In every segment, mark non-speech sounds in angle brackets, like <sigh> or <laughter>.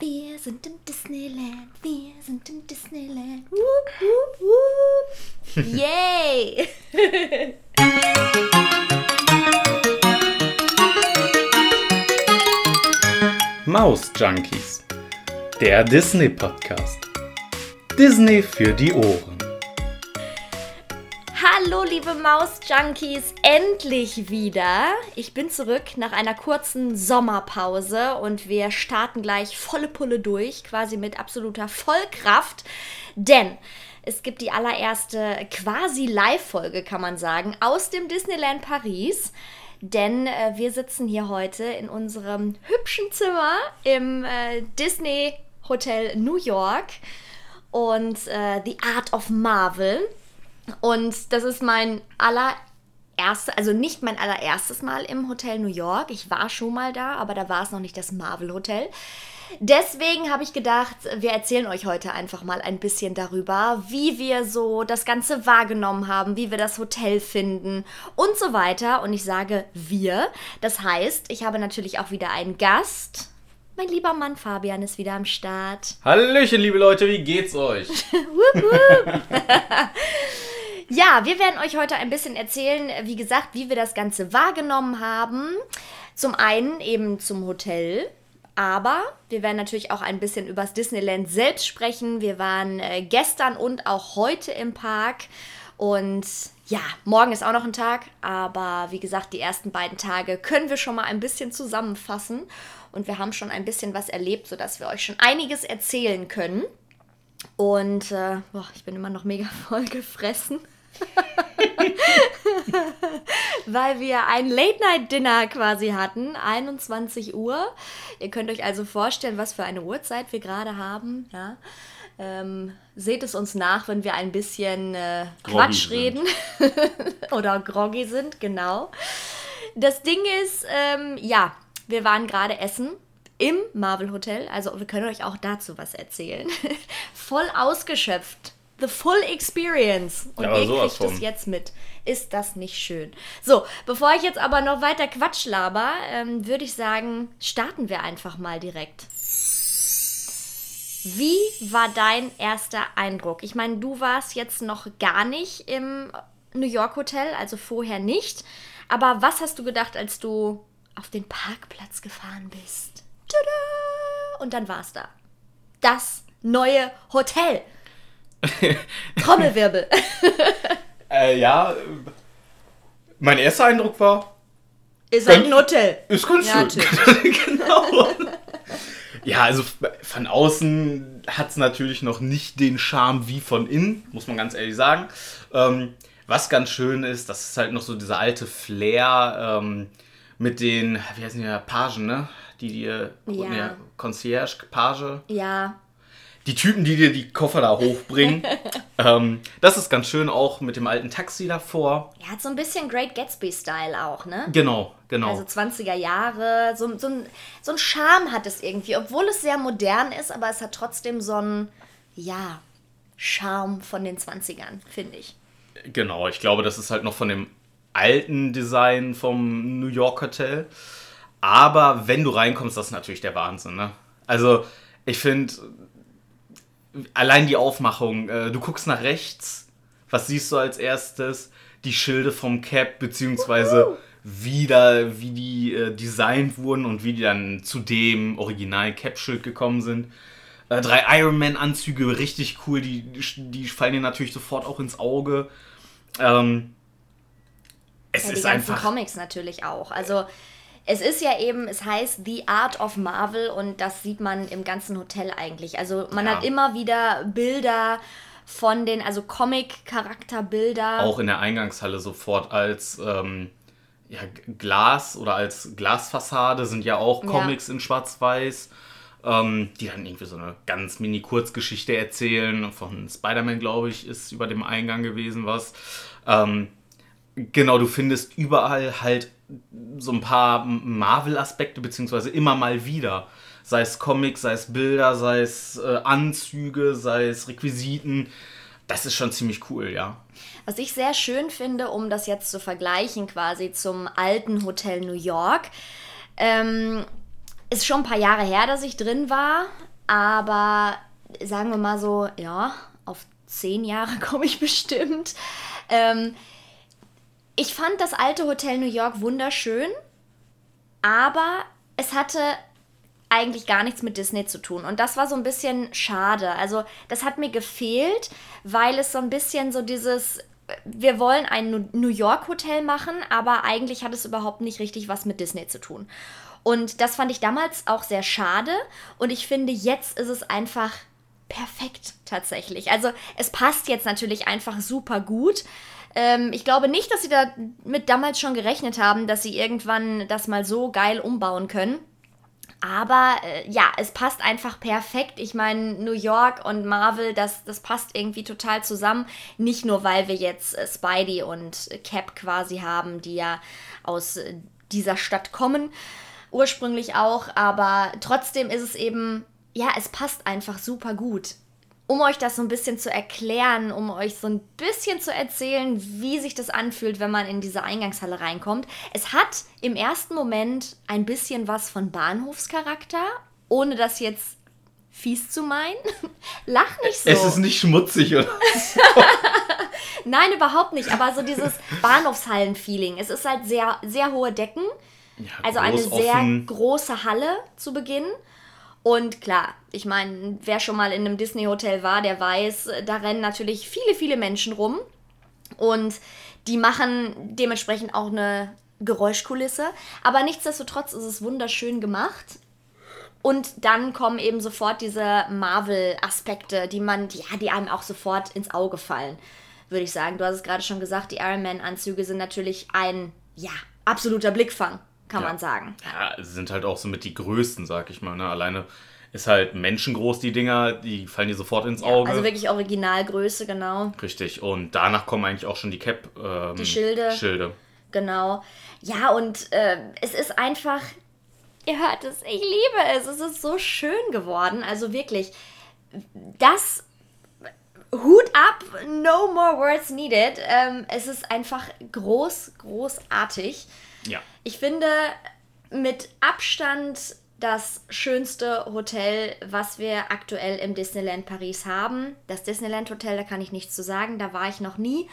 Wir sind im Disneyland, wir sind im Disneyland. Wup, wup, wup. <laughs> Yay! <laughs> Maus Junkies, der Disney Podcast. Disney für die Ohren. Liebe Maus-Junkies, endlich wieder. Ich bin zurück nach einer kurzen Sommerpause und wir starten gleich volle Pulle durch, quasi mit absoluter Vollkraft. Denn es gibt die allererste quasi Live-Folge, kann man sagen, aus dem Disneyland Paris. Denn äh, wir sitzen hier heute in unserem hübschen Zimmer im äh, Disney Hotel New York und äh, The Art of Marvel. Und das ist mein allererstes, also nicht mein allererstes Mal im Hotel New York. Ich war schon mal da, aber da war es noch nicht das Marvel Hotel. Deswegen habe ich gedacht, wir erzählen euch heute einfach mal ein bisschen darüber, wie wir so das Ganze wahrgenommen haben, wie wir das Hotel finden und so weiter. Und ich sage wir. Das heißt, ich habe natürlich auch wieder einen Gast. Mein lieber Mann Fabian ist wieder am Start. Hallöchen, liebe Leute, wie geht's euch? <laughs> Wup, wup. <laughs> ja, wir werden euch heute ein bisschen erzählen, wie gesagt, wie wir das Ganze wahrgenommen haben. Zum einen eben zum Hotel, aber wir werden natürlich auch ein bisschen über das Disneyland selbst sprechen. Wir waren äh, gestern und auch heute im Park. Und ja, morgen ist auch noch ein Tag. Aber wie gesagt, die ersten beiden Tage können wir schon mal ein bisschen zusammenfassen. Und wir haben schon ein bisschen was erlebt, sodass wir euch schon einiges erzählen können. Und äh, boah, ich bin immer noch mega <laughs> voll gefressen. <laughs> Weil wir ein Late-Night-Dinner quasi hatten, 21 Uhr. Ihr könnt euch also vorstellen, was für eine Uhrzeit wir gerade haben. Ja. Ähm, seht es uns nach, wenn wir ein bisschen äh, Quatsch reden <laughs> oder groggy sind, genau. Das Ding ist, ähm, ja, wir waren gerade essen im Marvel Hotel, also wir können euch auch dazu was erzählen. <laughs> Voll ausgeschöpft the full experience. Und Ja, ihr kriegt es von. jetzt mit. Ist das nicht schön? So, bevor ich jetzt aber noch weiter Quatsch laber, ähm, würde ich sagen, starten wir einfach mal direkt. Wie war dein erster Eindruck? Ich meine, du warst jetzt noch gar nicht im New York Hotel, also vorher nicht. Aber was hast du gedacht, als du auf den Parkplatz gefahren bist? Tada! Und dann war es da. Das neue Hotel. <laughs> Trommelwirbel. <laughs> Äh, ja, mein erster Eindruck war, Ist halt ein Hotel. ist ganz Ja, schön. <laughs> genau. Ja, also von außen hat es natürlich noch nicht den Charme wie von innen, muss man ganz ehrlich sagen. Ähm, was ganz schön ist, das ist halt noch so dieser alte Flair ähm, mit den, wie heißen die, Pagen, ne? Die dir, Ja. ne, Concierge, Page, Ja, die Typen, die dir die Koffer da hochbringen. <laughs> ähm, das ist ganz schön auch mit dem alten Taxi davor. er hat so ein bisschen Great Gatsby-Style auch, ne? Genau, genau. Also 20er Jahre, so, so, ein, so ein Charme hat es irgendwie, obwohl es sehr modern ist, aber es hat trotzdem so einen, ja, Charme von den 20ern, finde ich. Genau, ich glaube, das ist halt noch von dem alten Design vom New York Hotel. Aber wenn du reinkommst, das ist natürlich der Wahnsinn. Ne? Also, ich finde, allein die Aufmachung, äh, du guckst nach rechts, was siehst du als erstes? Die Schilde vom Cap, beziehungsweise wie, da, wie die äh, designt wurden und wie die dann zu dem originalen Cap-Schild gekommen sind. Äh, drei Iron Man-Anzüge, richtig cool, die, die fallen dir natürlich sofort auch ins Auge. Ähm, es Ja, die ist ganzen einfach. Comics natürlich auch. Also es ist ja eben, es heißt The Art of Marvel und das sieht man im ganzen Hotel eigentlich. Also man Ja. hat immer wieder Bilder von den, also Comic-Charakterbilder. auch in der Eingangshalle sofort als ähm, ja, Glas oder als Glasfassade sind ja auch Ja. Comics in Schwarz-Weiß, ähm, die dann irgendwie so eine ganz mini-Kurzgeschichte erzählen. Von Spider-Man, glaube ich, ist über dem Eingang gewesen was. Ähm, genau, du findest überall halt so ein paar Marvel-Aspekte, beziehungsweise immer mal wieder. Sei es Comics, sei es Bilder, sei es äh, Anzüge, sei es Requisiten. Das ist schon ziemlich cool, ja. Was ich sehr schön finde, um das jetzt zu vergleichen quasi zum alten Hotel New York. Ähm, ist schon ein paar Jahre her, dass ich drin war, aber sagen wir mal so, ja, auf zehn Jahre <laughs> komme ich bestimmt. Ähm, ich fand das alte Hotel New York wunderschön, aber es hatte eigentlich gar nichts mit Disney zu tun. Und das war so ein bisschen schade. Also das hat mir gefehlt, weil es so ein bisschen so dieses, wir wollen ein New York Hotel machen, aber eigentlich hat es überhaupt nicht richtig was mit Disney zu tun. Und das fand ich damals auch sehr schade. Und ich finde, jetzt ist es einfach perfekt tatsächlich. Also es passt jetzt natürlich einfach super gut. Ähm, ich glaube nicht, dass sie damit damals schon gerechnet haben, dass sie irgendwann das mal so geil umbauen können. Aber äh, ja, es passt einfach perfekt. Ich meine, New York und Marvel, das, das passt irgendwie total zusammen. Nicht nur, weil wir jetzt äh, Spidey und Cap quasi haben, die ja aus äh, dieser Stadt kommen, ursprünglich auch. Aber trotzdem ist es eben, ja, es passt einfach super gut um euch das so ein bisschen zu erklären, um euch so ein bisschen zu erzählen, wie sich das anfühlt, wenn man in diese Eingangshalle reinkommt. Es hat im ersten Moment ein bisschen was von Bahnhofscharakter, ohne das jetzt fies zu meinen. <laughs> Lach nicht so. Es ist nicht schmutzig oder so. <laughs> Nein, überhaupt nicht. Aber so dieses Bahnhofshallen-Feeling. Es ist halt sehr, sehr hohe Decken. Ja, also eine sehr offen. große Halle zu Beginn. Und klar, ich meine, wer schon mal in einem Disney-Hotel war, der weiß, da rennen natürlich viele, viele Menschen rum. Und die machen dementsprechend auch eine Geräuschkulisse. Aber nichtsdestotrotz ist es wunderschön gemacht. Und dann kommen eben sofort diese Marvel-Aspekte, die man, ja, die einem auch sofort ins Auge fallen, würde ich sagen. Du hast es gerade schon gesagt, die Iron Man-Anzüge sind natürlich ein, ja, absoluter Blickfang kann ja. man sagen. Ja, sie sind halt auch somit die größten, sag ich mal. Ne? Alleine ist halt menschengroß, die Dinger, die fallen dir sofort ins ja, Auge. Also wirklich Originalgröße, genau. Richtig, und danach kommen eigentlich auch schon die Cap. Ähm, die Schilde. Schilde. Genau. Ja, und äh, es ist einfach, ihr hört es, ich liebe es. Es ist so schön geworden. Also wirklich, das Hut ab, no more words needed. Ähm, es ist einfach groß, großartig. Ja. Ich finde mit Abstand das schönste Hotel, was wir aktuell im Disneyland Paris haben. Das Disneyland Hotel, da kann ich nichts zu sagen, da war ich noch nie.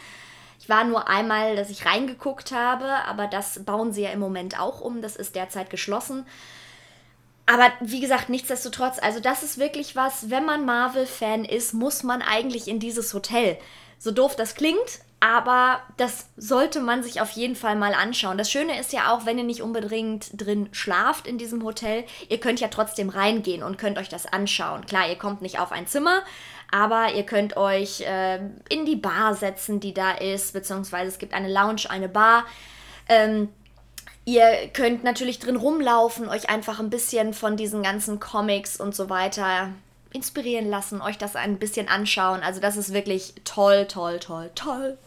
Ich war nur einmal, dass ich reingeguckt habe, aber das bauen sie ja im Moment auch um. Das ist derzeit geschlossen. Aber wie gesagt, nichtsdestotrotz, also das ist wirklich was, wenn man Marvel-Fan ist, muss man eigentlich in dieses Hotel. So doof das klingt, aber das sollte man sich auf jeden Fall mal anschauen. Das Schöne ist ja auch, wenn ihr nicht unbedingt drin schlaft in diesem Hotel, ihr könnt ja trotzdem reingehen und könnt euch das anschauen. Klar, ihr kommt nicht auf ein Zimmer, aber ihr könnt euch äh, in die Bar setzen, die da ist, beziehungsweise es gibt eine Lounge, eine Bar. Ähm, ihr könnt natürlich drin rumlaufen, euch einfach ein bisschen von diesen ganzen Comics und so weiter inspirieren lassen, euch das ein bisschen anschauen. Also das ist wirklich toll, toll, toll, toll.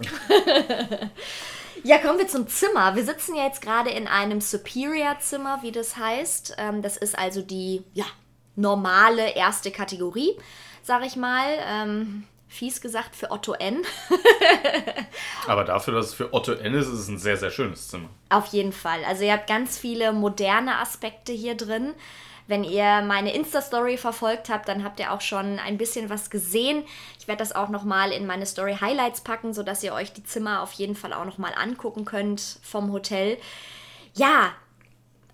ja, kommen wir zum Zimmer. Wir sitzen ja jetzt gerade in einem Superior-Zimmer, wie das heißt. Ähm, das ist also die ja, normale erste Kategorie, sag ich mal. Ähm, fies gesagt für Otto N. <laughs> Aber dafür, dass es für Otto N ist, ist es ein sehr, sehr schönes Zimmer. Auf jeden Fall. Also ihr habt ganz viele moderne Aspekte hier drin. Wenn ihr meine Insta-Story verfolgt habt, dann habt ihr auch schon ein bisschen was gesehen. Ich werde das auch nochmal in meine Story-Highlights packen, sodass ihr euch die Zimmer auf jeden Fall auch nochmal angucken könnt vom Hotel. Ja,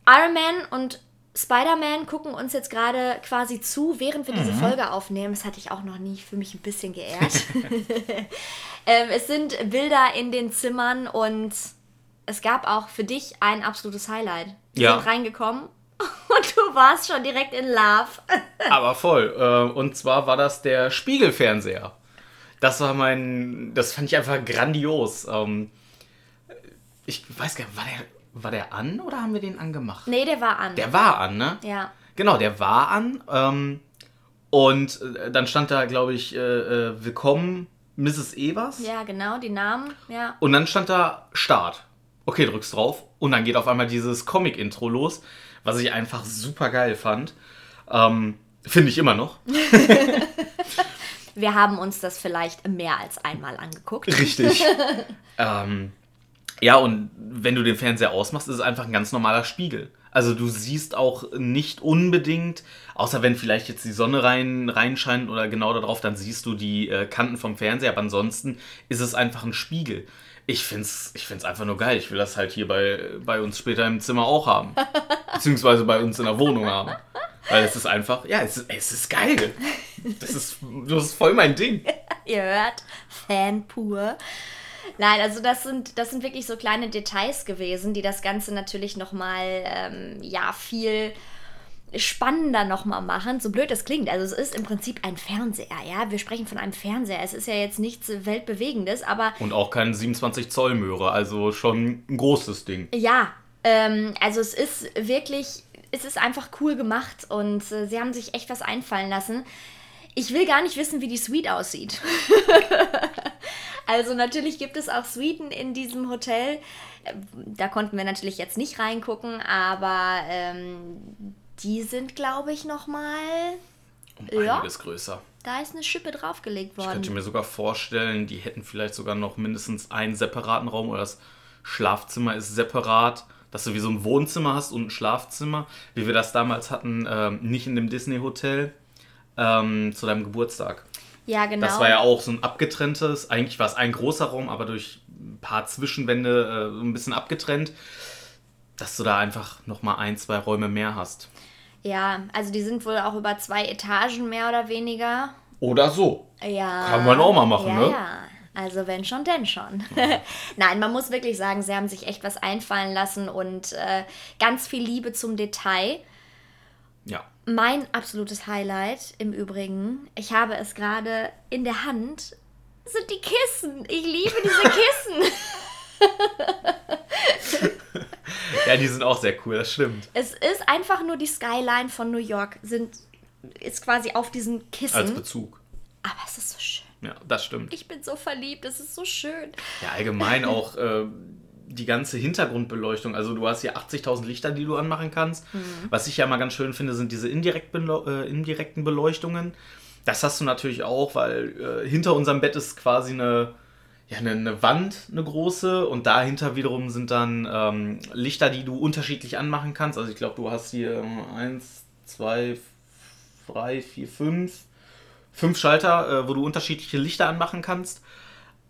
Iron Man und Spider-Man gucken uns jetzt gerade quasi zu, während wir mhm. diese Folge aufnehmen. Das hatte ich auch noch nie für mich ein bisschen geehrt. <laughs> ähm, es sind Bilder in den Zimmern und es gab auch für dich ein absolutes Highlight. Wir ja. sind reingekommen <laughs> Und du warst schon direkt in Love. <laughs> Aber voll. Äh, und zwar war das der Spiegelfernseher. Das war mein. Das fand ich einfach grandios. Ähm, ich weiß gar nicht, war der, war der an oder haben wir den angemacht? Nee, der war an. Der war an, ne? Ja. Genau, der war an. Ähm, und äh, dann stand da, glaube ich, äh, Willkommen, Mrs. Evers. Ja, genau, die Namen, ja. Und dann stand da Start. Okay, drückst drauf. Und dann geht auf einmal dieses Comic-Intro los was ich einfach super geil fand. Ähm, Finde ich immer noch. Wir haben uns das vielleicht mehr als einmal angeguckt. Richtig. <laughs> ähm, ja, und wenn du den Fernseher ausmachst, ist es einfach ein ganz normaler Spiegel. Also du siehst auch nicht unbedingt, außer wenn vielleicht jetzt die Sonne rein, reinscheint oder genau darauf, dann siehst du die äh, Kanten vom Fernseher, aber ansonsten ist es einfach ein Spiegel. Ich find's, ich find's einfach nur geil. Ich will das halt hier bei, bei uns später im Zimmer auch haben. <laughs> Beziehungsweise bei uns in der Wohnung haben. Weil es ist einfach, ja, es ist, es ist geil. Das ist, das ist voll mein Ding. <laughs> Ihr hört, Fan pur. Nein, also das sind, das sind wirklich so kleine Details gewesen, die das Ganze natürlich nochmal, ähm, ja, viel spannender nochmal machen, so blöd es klingt. Also es ist im Prinzip ein Fernseher, ja. Wir sprechen von einem Fernseher. Es ist ja jetzt nichts Weltbewegendes, aber... Und auch kein 27 Zoll Möhre, also schon ein großes Ding. Ja, ähm, also es ist wirklich, es ist einfach cool gemacht und äh, sie haben sich echt was einfallen lassen. Ich will gar nicht wissen, wie die Suite aussieht. <laughs> also natürlich gibt es auch Suiten in diesem Hotel. Da konnten wir natürlich jetzt nicht reingucken, aber ähm, die sind, glaube ich, nochmal... Um einiges ja, größer. Da ist eine Schippe draufgelegt worden. Ich könnte mir sogar vorstellen, die hätten vielleicht sogar noch mindestens einen separaten Raum oder das Schlafzimmer ist separat dass du wie so ein Wohnzimmer hast und ein Schlafzimmer, wie wir das damals hatten, ähm, nicht in dem Disney-Hotel, ähm, zu deinem Geburtstag. Ja, genau. Das war ja auch so ein abgetrenntes, eigentlich war es ein großer Raum, aber durch ein paar Zwischenwände äh, ein bisschen abgetrennt, dass du da einfach nochmal ein, zwei Räume mehr hast. Ja, also die sind wohl auch über zwei Etagen mehr oder weniger. Oder so. Ja. Kann man auch mal machen, ja, ne? Ja, also wenn schon, denn schon. <laughs> Nein, man muss wirklich sagen, sie haben sich echt was einfallen lassen und äh, ganz viel Liebe zum Detail. Ja. Mein absolutes Highlight im Übrigen, ich habe es gerade in der Hand, sind die Kissen. Ich liebe diese <laughs> Kissen. Ja, die sind auch sehr cool, das stimmt. Es ist einfach nur die Skyline von New York, sind, ist quasi auf diesen Kissen. Als Bezug. Aber es ist so schön. Ja, das stimmt. Ich bin so verliebt, es ist so schön. Ja, allgemein auch. Äh, die ganze Hintergrundbeleuchtung. Also du hast hier 80.000 Lichter, die du anmachen kannst. Mhm. Was ich ja mal ganz schön finde, sind diese indirekt äh, indirekten Beleuchtungen. Das hast du natürlich auch, weil äh, hinter unserem Bett ist quasi eine, ja, eine, eine, Wand, eine große. Und dahinter wiederum sind dann ähm, Lichter, die du unterschiedlich anmachen kannst. Also ich glaube, du hast hier ähm, eins, zwei, drei, vier, fünf. Fünf Schalter, äh, wo du unterschiedliche Lichter anmachen kannst.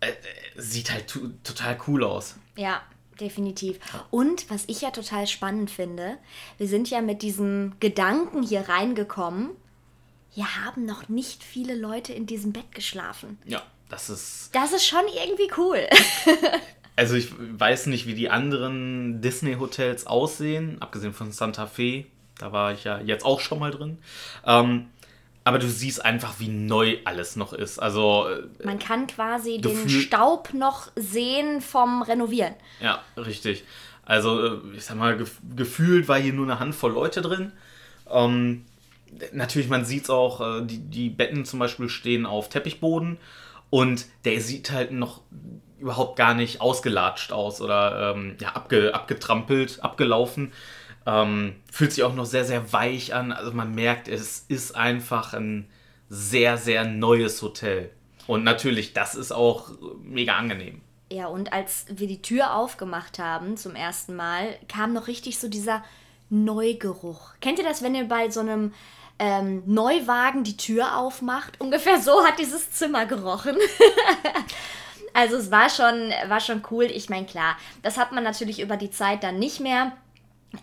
Äh, äh, sieht halt total cool aus. Ja, definitiv. Und was ich ja total spannend finde, wir sind ja mit diesem Gedanken hier reingekommen, hier haben noch nicht viele Leute in diesem Bett geschlafen. Ja, das ist. Das ist schon irgendwie cool. <laughs> also ich weiß nicht, wie die anderen Disney-Hotels aussehen, abgesehen von Santa Fe. Da war ich ja jetzt auch schon mal drin. Ähm, aber du siehst einfach, wie neu alles noch ist. Also äh, man kann quasi den Staub noch sehen vom Renovieren. Ja, richtig. Also äh, ich sag mal, gef gefühlt war hier nur eine Handvoll Leute drin. Ähm, natürlich, man sieht es auch, äh, die, die Betten zum Beispiel stehen auf Teppichboden und der sieht halt noch überhaupt gar nicht ausgelatscht aus oder ähm, ja, abge, abgetrampelt, abgelaufen. Ähm, fühlt sich auch noch sehr, sehr weich an. Also man merkt, es ist einfach ein sehr, sehr neues Hotel. Und natürlich, das ist auch mega angenehm. Ja, und als wir die Tür aufgemacht haben zum ersten Mal, kam noch richtig so dieser Neugeruch. Kennt ihr das, wenn ihr bei so einem ähm, Neuwagen die Tür aufmacht? Ungefähr so hat dieses Zimmer gerochen. <laughs> also es war schon, war schon cool. Ich meine, klar, das hat man natürlich über die Zeit dann nicht mehr.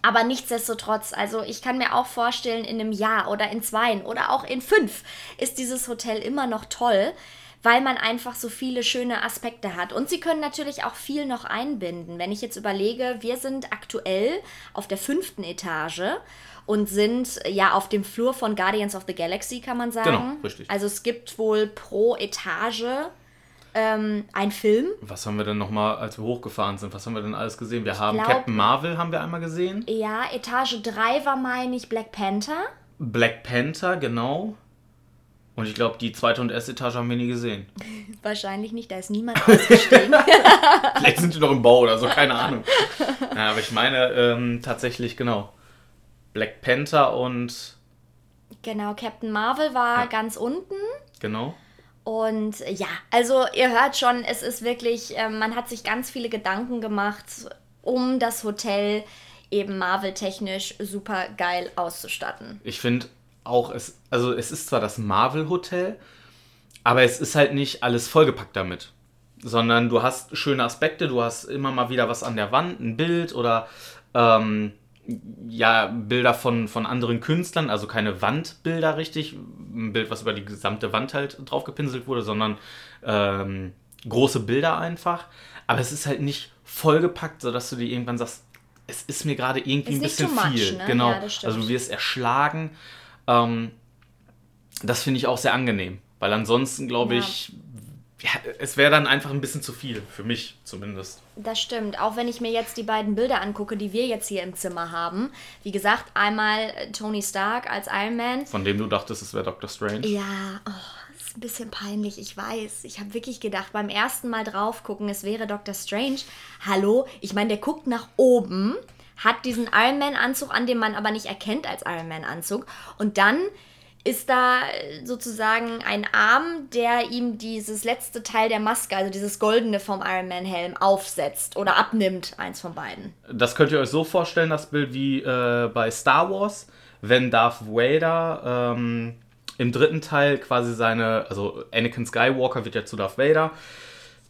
Aber nichtsdestotrotz, also ich kann mir auch vorstellen, in einem Jahr oder in zwei oder auch in fünf ist dieses Hotel immer noch toll, weil man einfach so viele schöne Aspekte hat. Und sie können natürlich auch viel noch einbinden. Wenn ich jetzt überlege, wir sind aktuell auf der fünften Etage und sind ja auf dem Flur von Guardians of the Galaxy, kann man sagen. Genau, richtig. Also es gibt wohl pro Etage ähm, ein Film. Was haben wir denn nochmal, als wir hochgefahren sind, was haben wir denn alles gesehen? Wir haben glaub, Captain Marvel haben wir einmal gesehen. Ja, Etage 3 war, meine ich, Black Panther. Black Panther, genau. Und ich glaube, die zweite und erste Etage haben wir nie gesehen. <laughs> Wahrscheinlich nicht, da ist niemand ausgestiegen. <laughs> Vielleicht sind die noch im Bau oder so, keine Ahnung. Ja, aber ich meine ähm, tatsächlich, genau. Black Panther und. Genau, Captain Marvel war ja. ganz unten. Genau. Und ja, also ihr hört schon, es ist wirklich, äh, man hat sich ganz viele Gedanken gemacht um das Hotel. eben Marvel-technisch super geil auszustatten. Ich finde auch, es, also es ist zwar das Marvel-Hotel, aber es ist halt nicht alles vollgepackt damit. Sondern du hast schöne Aspekte, du hast immer mal wieder was an der Wand, ein Bild oder ähm, ja, Bilder von, von anderen Künstlern, also keine Wandbilder richtig, ein Bild, was über die gesamte Wand halt drauf gepinselt wurde, sondern ähm, große Bilder einfach. Aber es ist halt nicht vollgepackt, sodass du dir irgendwann sagst, es ist mir gerade irgendwie Ist ein bisschen much, viel. ne? Genau. Ja, also du wirst erschlagen. Ähm, das finde ich auch sehr angenehm, weil ansonsten glaube Ja. ich, ja, es wäre dann einfach ein bisschen zu viel, für mich zumindest. Das stimmt. Auch wenn ich mir jetzt die beiden Bilder angucke, die wir jetzt hier im Zimmer haben. Wie gesagt, einmal äh, Tony Stark als Iron Man. Von dem du dachtest, es wäre Doctor Strange. Ja, oh, das ist ein bisschen peinlich, ich weiß. Ich habe wirklich gedacht, beim ersten Mal drauf gucken, es wäre Doctor Strange. Hallo, ich meine, der guckt nach oben, hat diesen Iron Man Anzug an, den man aber nicht erkennt als Iron Man Anzug. Und dann ist da sozusagen ein Arm, der ihm dieses letzte Teil der Maske, also dieses goldene vom Iron Man Helm, aufsetzt oder abnimmt, eins von beiden. Das könnt ihr euch so vorstellen, das Bild wie äh, bei Star Wars, wenn Darth Vader ähm, im dritten Teil quasi seine, also Anakin Skywalker wird ja zu Darth Vader,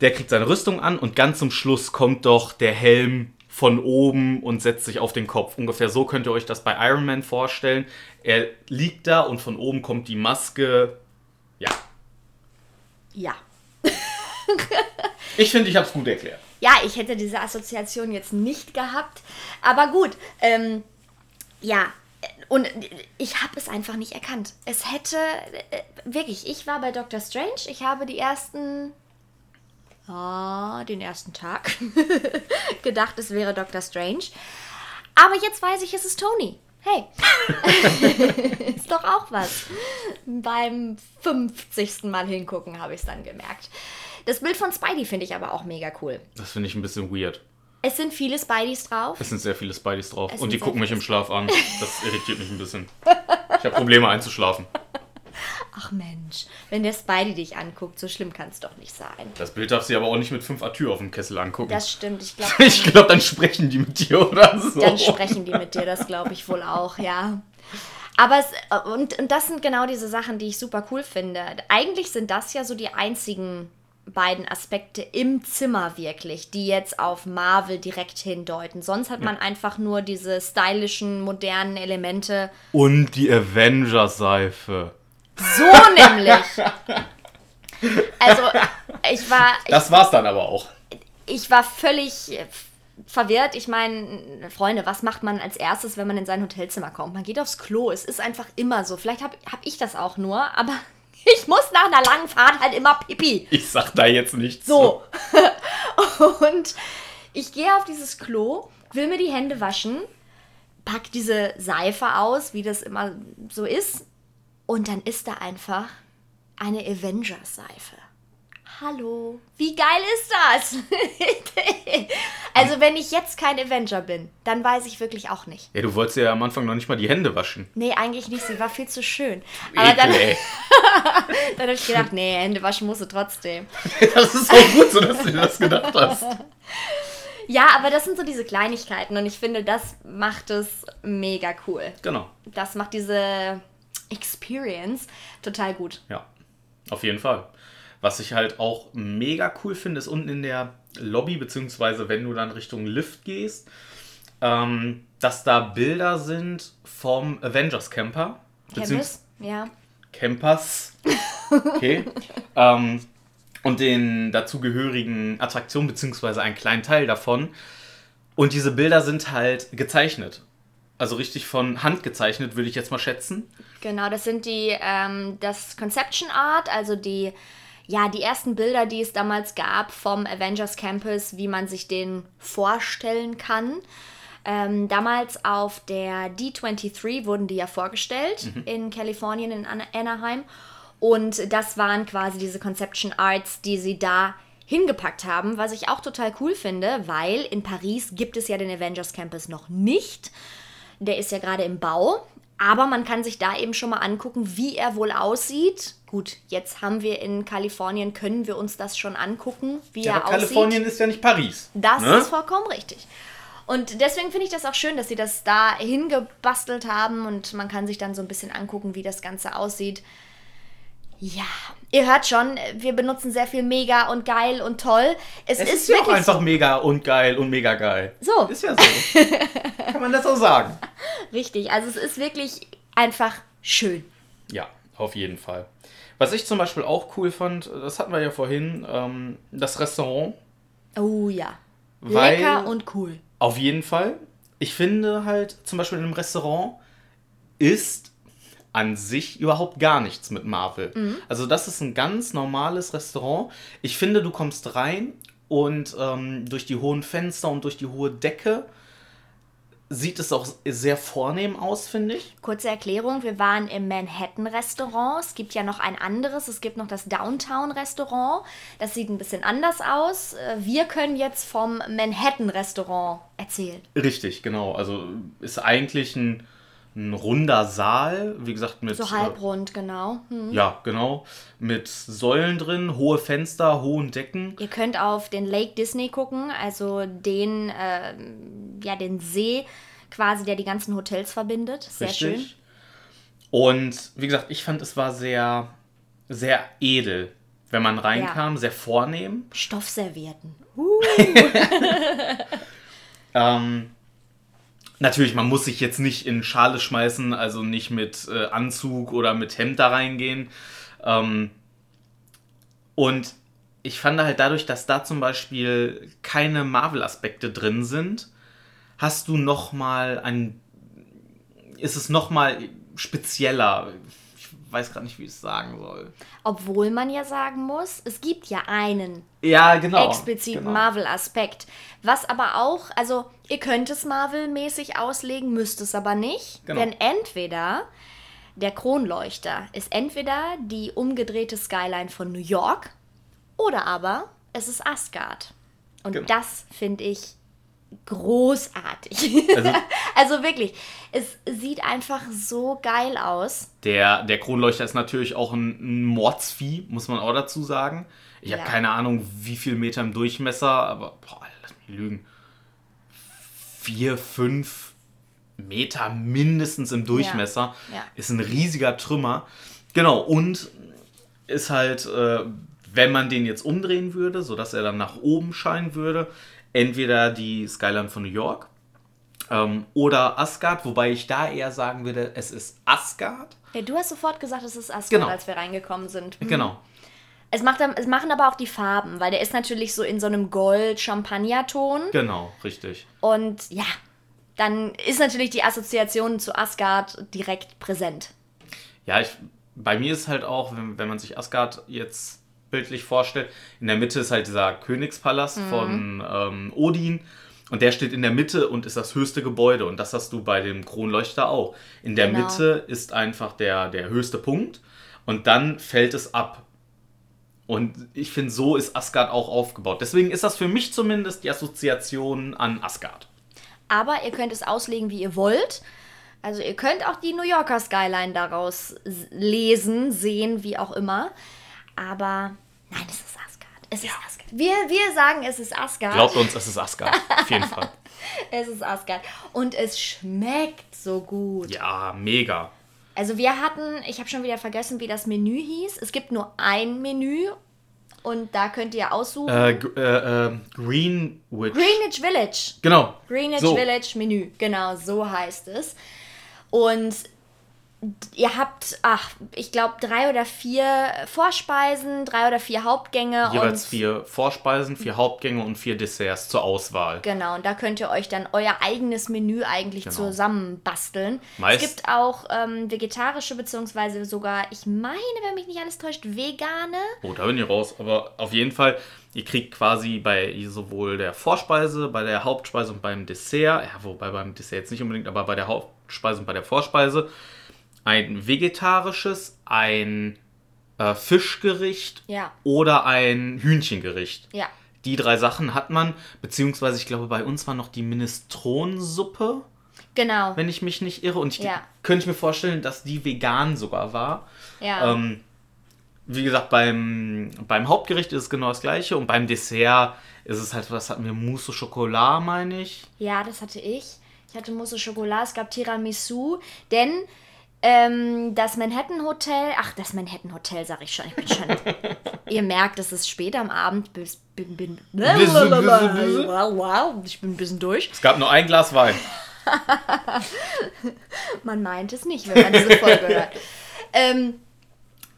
der kriegt seine Rüstung an und ganz zum Schluss kommt doch der Helm von oben und setzt sich auf den Kopf. Ungefähr so könnt ihr euch das bei Iron Man vorstellen. Er liegt da und von oben kommt die Maske. Ja, Ja. ich finde, ich habe es gut erklärt. Ja, ich hätte diese Assoziation jetzt nicht gehabt. Aber gut, ähm, ja. Und ich habe es einfach nicht erkannt. Es hätte, äh, wirklich, ich war bei Doctor Strange. Ich habe die ersten, ah, den ersten Tag <laughs> gedacht, es wäre Doctor Strange. Aber jetzt weiß ich, es ist Tony. Hey, <laughs> ist doch auch was. Beim 50. Mal hingucken habe ich es dann gemerkt. Das Bild von Spidey finde ich aber auch mega cool. Das finde ich ein bisschen weird. Es sind viele Spideys drauf. Es sind sehr viele Spideys drauf. Es Und die gucken mich im Schlaf an. Das irritiert mich ein bisschen. Ich habe Probleme einzuschlafen. <laughs> Ach Mensch, wenn der Spidey dich anguckt, so schlimm kann es doch nicht sein. Das Bild darfst du dir aber auch nicht mit fünf Atür auf dem Kessel angucken. Das stimmt, ich glaube, <laughs> ich glaube, dann sprechen die mit dir oder so. dann sprechen die mit dir, das glaube ich wohl auch, ja. Aber es, und, und das sind genau diese Sachen, die ich super cool finde. Eigentlich sind das ja so die einzigen beiden Aspekte im Zimmer wirklich, die jetzt auf Marvel direkt hindeuten. Sonst hat man einfach nur diese stylischen, modernen Elemente. Und die Avengers-Seife. So nämlich. Also, ich war, ich Das war's dann aber auch. ich war völlig verwirrt. Ich meine, Freunde, was macht man als erstes, wenn man in sein Hotelzimmer kommt? Man geht aufs Klo. Es ist einfach immer so. Vielleicht habe hab ich das auch nur, aber <laughs> ich muss nach einer langen Fahrt halt immer pipi. Ich sag da jetzt nichts. So. <laughs> Und ich gehe auf dieses Klo, will mir die Hände waschen, pack diese Seife aus, wie das immer so ist. Und dann ist da einfach eine Avengers-Seife. Hallo, wie geil ist das? <laughs> also, wenn ich jetzt kein Avenger bin, dann weiß ich wirklich auch nicht. Ja, du wolltest ja am Anfang noch nicht mal die Hände waschen. Nee, eigentlich nicht. Sie war viel zu schön. <laughs> Aber Ekel, <laughs> dann, dann habe ich gedacht, nee, Hände waschen musst du trotzdem. Das ist auch gut so, dass du dir das gedacht hast. Ja, aber das sind so diese Kleinigkeiten und ich finde, das macht es mega cool. Genau. Das macht diese Experience total gut. Ja, auf jeden Fall. Was ich halt auch mega cool finde, ist unten in der Lobby, beziehungsweise wenn du dann Richtung Lift gehst, ähm, dass da Bilder sind vom Avengers Camper. Chemist? Ja. Campers. Okay. <laughs> ähm, und den dazugehörigen Attraktionen, beziehungsweise einen kleinen Teil davon. Und diese Bilder sind halt gezeichnet. Also richtig von Hand gezeichnet, würde ich jetzt mal schätzen. Genau, das sind die, ähm, das Conception Art, also die, ja, die ersten Bilder, die es damals gab vom Avengers Campus, wie man sich den vorstellen kann. Ähm, damals auf der D23 wurden die ja vorgestellt in Kalifornien, in Ana- Anaheim. Und das waren quasi diese Conception Arts, die sie da hingepackt haben, was ich auch total cool finde, weil in Paris gibt es ja den Avengers Campus noch nicht. Der ist ja gerade im Bau. Aber man kann sich da eben schon mal angucken, wie er wohl aussieht. Gut, jetzt haben wir in Kalifornien, können wir uns das schon angucken, wie Ja, er aussieht. Kalifornien ist ja nicht Paris. Das ne? ist vollkommen richtig. Und deswegen finde ich das auch schön, dass sie das da hingebastelt haben und man kann sich dann so ein bisschen angucken, wie das Ganze aussieht. Ja, ihr hört schon, wir benutzen sehr viel mega und geil und toll. Es, Es ist, ist ja auch einfach so. mega und geil und mega geil. So. Ist ja so. <laughs> Kann man das so sagen? Richtig, also es ist wirklich einfach schön. Ja, auf jeden Fall. Was ich zum Beispiel auch cool fand, das hatten wir ja vorhin, ähm, das Restaurant. Oh ja. Weil- Lecker und cool. Auf jeden Fall. Ich finde halt, zum Beispiel in einem Restaurant ist an sich überhaupt gar nichts mit Marvel. Also das ist ein ganz normales Restaurant. Ich finde, du kommst rein und ähm, durch die hohen Fenster und durch die hohe Decke sieht es auch sehr vornehm aus, finde ich. Kurze Erklärung, wir waren im Manhattan-Restaurant. Es gibt ja noch ein anderes, es gibt noch das Downtown-Restaurant. Das sieht ein bisschen anders aus. Äh, Wir können jetzt vom Manhattan-Restaurant erzählen. Richtig, genau. Also ist eigentlich ein, ein runder Saal, wie gesagt, mit. So halbrund, genau. Hm. Äh, ja, genau. Mit Säulen drin, hohe Fenster, hohen Decken. Ihr könnt auf den Lake Disney gucken, also den, ähm, ja, den See quasi, der die ganzen Hotels verbindet. Sehr schön. Richtig. Und wie gesagt, ich fand, es war sehr, sehr edel, wenn man reinkam, sehr vornehm. Stoffservierten. <laughs> <laughs> Ähm, natürlich, man muss sich jetzt nicht in Schale schmeißen, also nicht mit äh, Anzug oder mit Hemd da reingehen. Ähm, und ich fand halt dadurch, dass da zum Beispiel keine Marvel-Aspekte drin sind, hast du noch mal ein, ist es noch mal spezieller. Ich weiß gerade nicht, wie ich es sagen soll. Obwohl man ja sagen muss, es gibt ja einen Ja, genau. expliziten genau. Marvel-Aspekt. Was aber auch, also ihr könnt es Marvel-mäßig auslegen, müsst es aber nicht. Genau. Denn entweder der Kronleuchter ist entweder die umgedrehte Skyline von New York oder aber es ist Asgard. Und Genau. das finde ich großartig. Also- <laughs> Also, wirklich, es sieht einfach so geil aus. Der, der Kronleuchter ist natürlich auch ein, ein Mordsvieh, muss man auch dazu sagen. Ich Ja. habe keine Ahnung, wie viel Meter im Durchmesser, aber boah, lass mich lügen. Vier, fünf Meter mindestens im Durchmesser. Ja. Ist ein riesiger Trümmer. Genau, und ist halt, äh, wenn man den jetzt umdrehen würde, sodass er dann nach oben scheinen würde, entweder die Skyline von New York ähm, oder Asgard, wobei ich da eher sagen würde, es ist Asgard. Ja, du hast sofort gesagt, es ist Asgard, Genau. als wir reingekommen sind. Mhm. Genau. Es, macht, es machen aber auch die Farben, weil der ist natürlich so in so einem Gold-Champagner-Ton. Genau, richtig. Und ja, dann ist natürlich die Assoziation zu Asgard direkt präsent. Ja, ich, bei mir ist halt auch, wenn, wenn man sich Asgard jetzt bildlich vorstellt, in der Mitte ist halt dieser Königspalast Mhm. von ähm, Odin. Und der steht in der Mitte und ist das höchste Gebäude. Und das hast du bei dem Kronleuchter auch. In der Genau. Mitte ist einfach der, der höchste Punkt. Und dann fällt es ab. Und ich finde, so ist Asgard auch aufgebaut. Deswegen ist das für mich zumindest die Assoziation an Asgard. Aber ihr könnt es auslegen, wie ihr wollt. Also ihr könnt auch die New Yorker Skyline daraus lesen, sehen, wie auch immer. Aber nein, es ist Asgard. Es ist Asgard. Wir, wir sagen, es ist Asgard. Glaubt uns, es ist Asgard. Auf jeden Fall. <laughs> Es ist Asgard. Und es schmeckt so gut. Ja, mega. Also wir hatten, ich habe schon wieder vergessen, wie das Menü hieß. Es gibt nur ein Menü und da könnt ihr aussuchen. Äh, äh, äh, Greenwich. Greenwich Village. Genau. Greenwich So. Village Menü, genau, so heißt es. Und ihr habt, ach, ich glaube, drei oder vier Vorspeisen, drei oder vier Hauptgänge. Jeweils vier Vorspeisen, vier Hauptgänge und vier Desserts zur Auswahl. Genau, und da könnt ihr euch dann euer eigenes Menü eigentlich Genau. zusammenbasteln. Meist- Es gibt auch ähm, vegetarische, beziehungsweise sogar, ich meine, wenn mich nicht alles täuscht, vegane. Oh, da bin ich raus. Aber auf jeden Fall, ihr kriegt quasi bei sowohl der Vorspeise, bei der Hauptspeise und beim Dessert, ja, wobei beim Dessert jetzt nicht unbedingt, aber bei der Hauptspeise und bei der Vorspeise ein vegetarisches, ein äh, Fischgericht Ja. oder ein Hühnchengericht. Ja, Die drei Sachen hat man, beziehungsweise ich glaube, bei uns war noch die Minestronensuppe. genau. wenn ich mich nicht irre. Und ich Ja. könnte ich mir vorstellen, dass die vegan sogar war. Ja. Ähm, wie gesagt, beim, beim Hauptgericht ist es genau das gleiche und beim Dessert ist es halt, was hatten wir, Mousse au Chocolat, meine ich. Ja, das hatte ich. Ich hatte Mousse au Chocolat, es gab Tiramisu, denn ähm, das Manhattan Hotel, ach, das Manhattan Hotel, sag ich schon, ich bin schon, <laughs> ihr merkt, es ist spät am Abend, bis, bin, bin, wow, ich bin ein bisschen durch. Es gab nur ein Glas Wein. <laughs> man meint es nicht, wenn man diese Folge hört. <laughs> Ähm,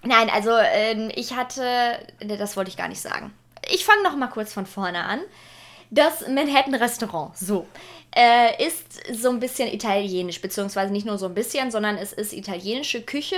nein, also ähm, ich hatte, das wollte ich gar nicht sagen. Ich fange noch mal kurz von vorne an. Das Manhattan Restaurant, so, äh, ist so ein bisschen italienisch, beziehungsweise nicht nur so ein bisschen, sondern es ist italienische Küche.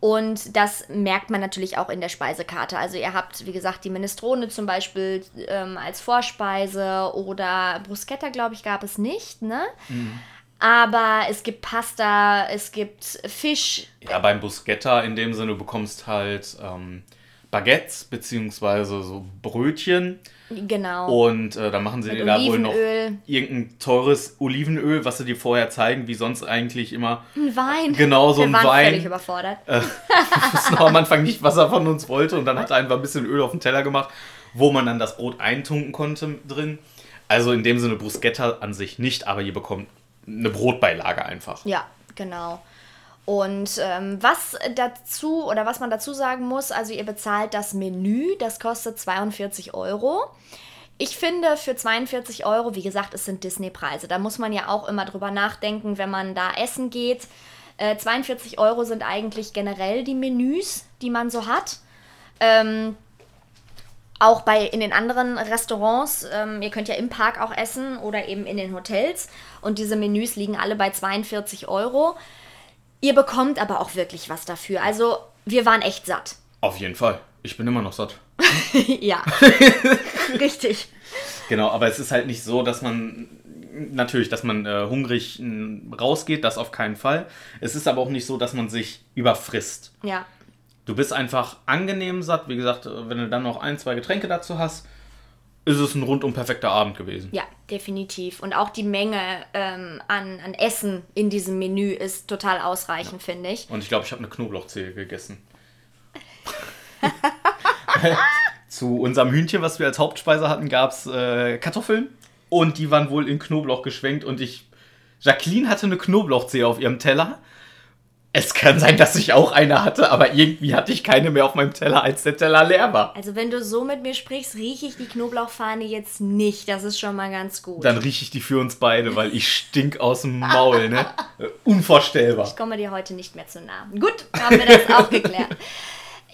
Und das merkt man natürlich auch in der Speisekarte. Also ihr habt, wie gesagt, die Minestrone zum Beispiel ähm, als Vorspeise oder Bruschetta, glaube ich, gab es nicht, ne? Mhm. Aber es gibt Pasta, es gibt Fisch. Ja, beim Bruschetta in dem Sinne, du bekommst halt ähm, Baguettes beziehungsweise so Brötchen Genau. Und äh, da machen sie dir da wohl noch irgendein teures Olivenöl, was sie dir vorher zeigen, wie sonst eigentlich immer. Ein Wein. Genau, so Wir ein waren Wein. völlig überfordert. Äh, <laughs> wir wussten auch am Anfang nicht, was er von uns wollte. Und dann hat er einfach ein bisschen Öl auf den Teller gemacht, wo man dann das Brot eintunken konnte drin. Also in dem Sinne Bruschetta an sich nicht, aber ihr bekommt eine Brotbeilage einfach. Ja, genau. Und ähm, was dazu oder was man dazu sagen muss, also ihr bezahlt das Menü, das kostet 42 Euro. Ich finde für 42 Euro, wie gesagt, es sind Disney-Preise. Da muss man ja auch immer drüber nachdenken, wenn man da essen geht. Äh, 42 Euro sind eigentlich generell die Menüs, die man so hat. Ähm, auch bei in den anderen Restaurants, ähm, ihr könnt ja im Park auch essen oder eben in den Hotels. Und diese Menüs liegen alle bei 42 Euro. Ihr bekommt aber auch wirklich was dafür. Also wir waren echt satt. Auf jeden Fall. Ich bin immer noch satt. <laughs> ja, <laughs> richtig. Genau, aber es ist halt nicht so, dass man natürlich, dass man äh, hungrig rausgeht, das auf keinen Fall. Es ist aber auch nicht so, dass man sich überfrisst. Ja. Du bist einfach angenehm satt. Wie gesagt, äh, wenn du dann noch ein, zwei Getränke dazu hast, ist es ein rundum perfekter Abend gewesen. Ja, definitiv. Und auch die Menge ähm, an, an Essen in diesem Menü ist total ausreichend, ja. finde ich. Und ich glaube, ich habe eine Knoblauchzehe gegessen. <laughs> Zu unserem Hühnchen, was wir als Hauptspeise hatten, gab es äh, Kartoffeln. Und die waren wohl in Knoblauch geschwenkt. Und ich. Jacqueline hatte eine Knoblauchzehe auf ihrem Teller. Es kann sein, dass ich auch eine hatte, aber irgendwie hatte ich keine mehr auf meinem Teller, als der Teller leer war. Also wenn du so mit mir sprichst, rieche ich die Knoblauchfahne jetzt nicht. Das ist schon mal ganz gut. Dann rieche ich die für uns beide, weil ich stink aus dem Maul, ne? <laughs> Unvorstellbar. Ich komme dir heute nicht mehr zu nah. Gut, haben wir das auch geklärt. <laughs>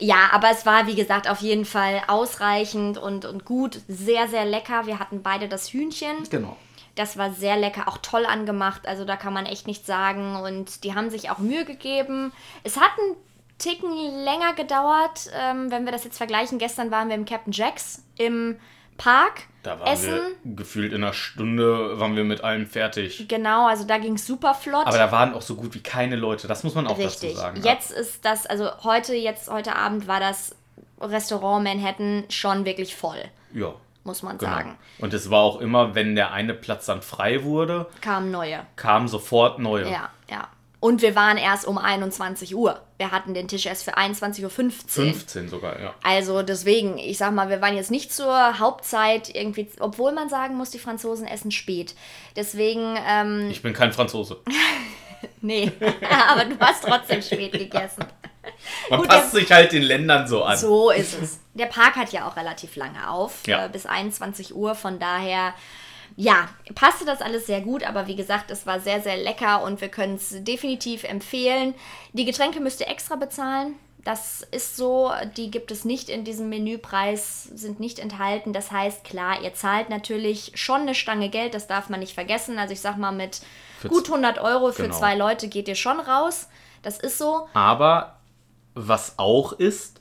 Ja, aber es war, wie gesagt, auf jeden Fall ausreichend und, und gut. Sehr, sehr lecker. Wir hatten beide das Hühnchen. Genau. Das war sehr lecker, auch toll angemacht. Also da kann man echt nichts sagen. Und die haben sich auch Mühe gegeben. Es hat einen Ticken länger gedauert, ähm, wenn wir das jetzt vergleichen. Gestern waren wir im Captain Jacks im Park. Da waren Essen. wir gefühlt in einer Stunde waren wir mit allem fertig. Genau, also da ging es super flott. Aber da waren auch so gut wie keine Leute. Das muss man auch Richtig. dazu sagen. Jetzt ist das, also heute, jetzt heute Abend war das Restaurant Manhattan schon wirklich voll. Ja muss man genau. sagen. Und es war auch immer, wenn der eine Platz dann frei wurde, kamen neue. Kamen sofort neue. Ja, ja. Und wir waren erst um 21 Uhr. Wir hatten den Tisch erst für 21.15 Uhr. 15 sogar, ja. Also deswegen, ich sag mal, wir waren jetzt nicht zur Hauptzeit irgendwie, obwohl man sagen muss, die Franzosen essen spät. Deswegen. Ähm, ich bin kein Franzose. <laughs> nee, <laughs> aber du hast trotzdem spät <laughs> gegessen. Man Gut, passt der, sich halt den Ländern so an. So ist es. Der Park hat ja auch relativ lange auf, ja. äh, bis 21 Uhr. Von daher, ja, passte das alles sehr gut. Aber wie gesagt, es war sehr, sehr lecker und wir können es definitiv empfehlen. Die Getränke müsst ihr extra bezahlen. Das ist so, die gibt es nicht in diesem Menüpreis, sind nicht enthalten. Das heißt, klar, ihr zahlt natürlich schon eine Stange Geld, das darf man nicht vergessen. Also ich sag mal, mit gut 100 Euro für genau. zwei Leute geht ihr schon raus. Das ist so. Aber was auch ist,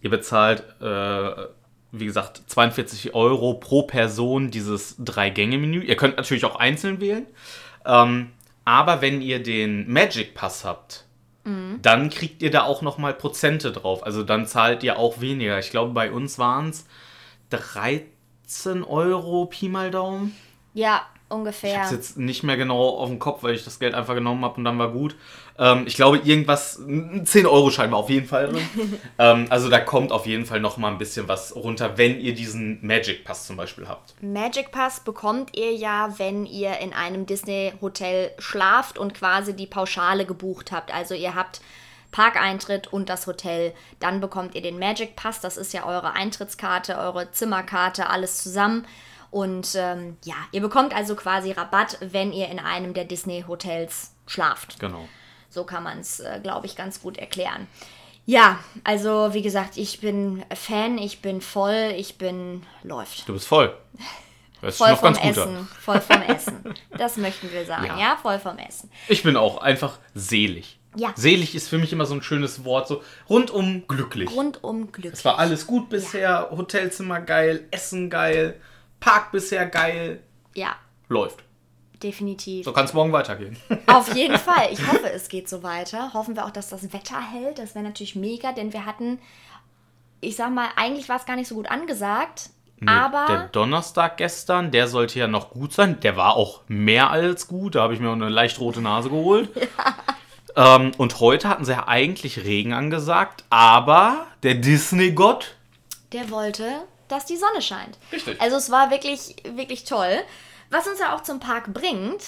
ihr bezahlt, äh, wie gesagt, 42 Euro pro Person dieses Drei-Gänge-Menü. Ihr könnt natürlich auch einzeln wählen. Ähm, aber wenn ihr den Magic Pass habt, mhm. dann kriegt ihr da auch nochmal Prozente drauf. Also dann zahlt ihr auch weniger. Ich glaube, bei uns waren es 13 Euro Pi mal Daumen. Ja, ungefähr. Ich hab's jetzt nicht mehr genau auf dem Kopf, weil ich das Geld einfach genommen habe und dann war gut. Ähm, ich glaube, irgendwas, ein 10-Euro-Schein war auf jeden Fall drin. <laughs> ähm, also da kommt auf jeden Fall noch mal ein bisschen was runter, wenn ihr diesen Magic Pass zum Beispiel habt. Magic Pass bekommt ihr ja, wenn ihr in einem Disney-Hotel schlaft und quasi die Pauschale gebucht habt. Also ihr habt Parkeintritt und das Hotel. Dann bekommt ihr den Magic Pass, das ist ja eure Eintrittskarte, eure Zimmerkarte, alles zusammen. Und ähm, ja, ihr bekommt also quasi Rabatt, wenn ihr in einem der Disney-Hotels schlaft. Genau. So kann man es, äh, glaube ich, ganz gut erklären. Ja, also wie gesagt, ich bin Fan, ich bin voll, ich bin läuft. Du bist voll. <laughs> Das ist Voll vom ganz gut. Essen, an. voll vom <laughs> Essen. Das möchten wir sagen, ja. Ja. voll vom Essen. Ich bin auch einfach selig. Ja. Selig ist für mich immer so ein schönes Wort, so rundum glücklich. Rundum glücklich. Es war alles gut bisher, Hotelzimmer geil, Essen geil, Park bisher geil, Ja, läuft. definitiv. So kann es morgen weitergehen. <laughs> Auf jeden Fall. Ich hoffe, es geht so weiter. Hoffen wir auch, dass das Wetter hält. Das wäre natürlich mega, denn wir hatten, ich sag mal, eigentlich war es gar nicht so gut angesagt. aber der Donnerstag gestern, der sollte ja noch gut sein. Der war auch mehr als gut. Da habe ich mir auch eine leicht rote Nase geholt. <laughs> Ähm, und heute hatten sie ja eigentlich Regen angesagt, aber der Disney-Gott der wollte, dass die Sonne scheint. Richtig. Also es war wirklich, wirklich toll. Was uns ja auch zum Park bringt,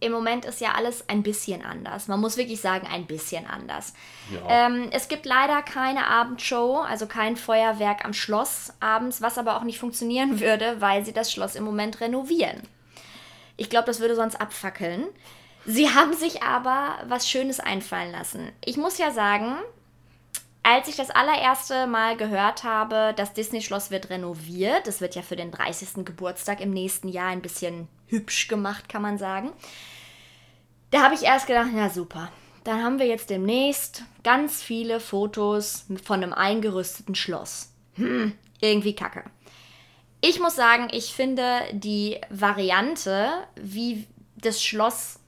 im Moment ist ja alles ein bisschen anders. Man muss wirklich sagen, ein bisschen anders. Ja. Ähm, es gibt leider keine Abendshow, also kein Feuerwerk am Schloss abends, was aber auch nicht funktionieren <laughs> würde, weil sie das Schloss im Moment renovieren. Ich glaube, das würde sonst abfackeln. Sie haben sich aber was Schönes einfallen lassen. Ich muss ja sagen, als ich das allererste Mal gehört habe, das Disney-Schloss wird renoviert, das wird ja für den 30. Geburtstag im nächsten Jahr ein bisschen hübsch gemacht, kann man sagen. Da habe ich erst gedacht, na super, dann haben wir jetzt demnächst ganz viele Fotos von einem eingerüsteten Schloss. Hm, irgendwie kacke. Ich muss sagen, ich finde die Variante, wie das Schloss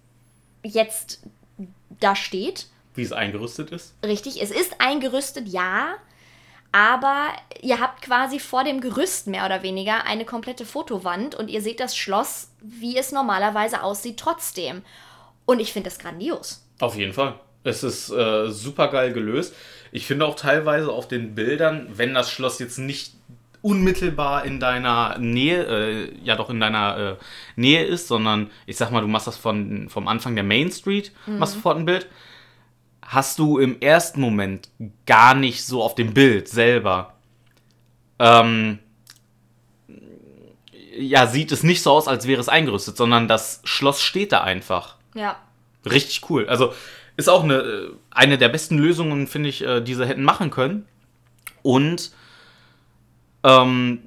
jetzt da steht, wie es eingerüstet ist. Richtig, es ist eingerüstet, ja. Aber ihr habt quasi vor dem Gerüst mehr oder weniger eine komplette Fotowand und ihr seht das Schloss, wie es normalerweise aussieht, trotzdem. Und ich finde das grandios. Auf jeden Fall. Es ist äh, super geil gelöst. Ich finde auch teilweise auf den Bildern, wenn das Schloss jetzt nicht unmittelbar in deiner Nähe, äh, ja doch in deiner äh, Nähe ist, sondern ich sag mal, du machst das von, vom Anfang der Main Street, machst sofort ein Bild, hast du im ersten Moment gar nicht so auf dem Bild selber. Ähm, ja, sieht es nicht so aus, als wäre es eingerüstet, sondern das Schloss steht da einfach. Ja. Richtig cool. Also ist auch eine, äh, eine der besten Lösungen, finde ich, äh, die sie hätten machen können. Und ähm,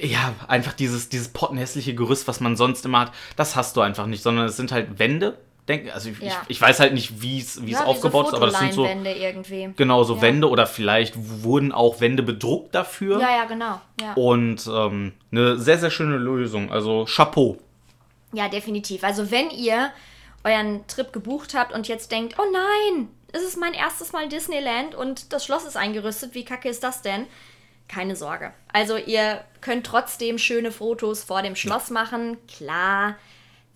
ja, einfach dieses, dieses pottenhässliche Gerüst, was man sonst immer hat, das hast du einfach nicht, sondern es sind halt Wände. Denk, also ich, Ja. ich, ich weiß halt nicht, wie es wie es ja, aufgebaut wie ist, aber das sind so Fotoleinwände irgendwie. genau so Ja. Wände oder vielleicht wurden auch Wände bedruckt dafür. Ja, ja, genau. Und ähm, eine sehr, sehr schöne Lösung. Also Chapeau. ja, definitiv. Also wenn ihr euren Trip gebucht habt und jetzt denkt, oh nein, es ist mein erstes Mal Disneyland und das Schloss ist eingerüstet, wie kacke ist das denn? Keine Sorge. Also ihr könnt trotzdem schöne Fotos vor dem Schloss machen. Klar,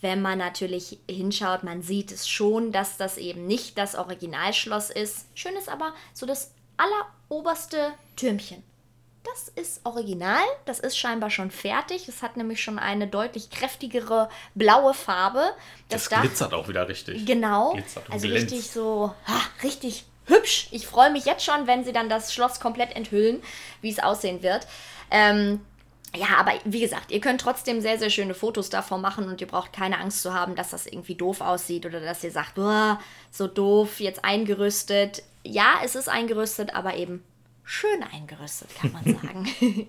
wenn man natürlich hinschaut, man sieht es schon, dass das eben nicht das Originalschloss ist. Schön ist aber so das alleroberste Türmchen. Das ist original, das ist scheinbar schon fertig. Es hat nämlich schon eine deutlich kräftigere blaue Farbe. Das, Dach- glitzert auch wieder richtig. Genau. Also glänzt. richtig so, ha, richtig hübsch. Ich freue mich jetzt schon, wenn sie dann das Schloss komplett enthüllen, wie es aussehen wird. Ähm, ja, aber wie gesagt, ihr könnt trotzdem sehr, sehr schöne Fotos davon machen und ihr braucht keine Angst zu haben, dass das irgendwie doof aussieht oder dass ihr sagt, boah, so doof, jetzt eingerüstet. Ja, es ist eingerüstet, aber eben schön eingerüstet, kann man <laughs> sagen. <laughs>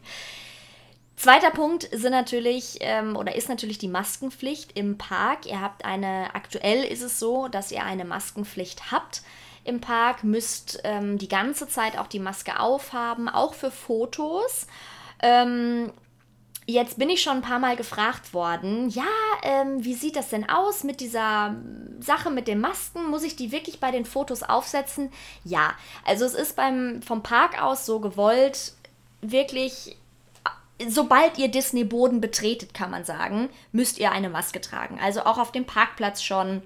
Zweiter Punkt sind natürlich ähm, oder ist natürlich die Maskenpflicht im Park. Ihr habt eine, aktuell ist es so, dass ihr eine Maskenpflicht habt im Park, müsst ähm, die ganze Zeit auch die Maske aufhaben, auch für Fotos. Ähm, Jetzt bin ich schon ein paar Mal gefragt worden, ja, ähm, wie sieht das denn aus mit dieser ähm, Sache mit den Masken? Muss ich die wirklich bei den Fotos aufsetzen? Ja, also es ist beim, vom Park aus so gewollt, wirklich, sobald ihr Disney-Boden betretet, kann man sagen, müsst ihr eine Maske tragen. Also auch auf dem Parkplatz schon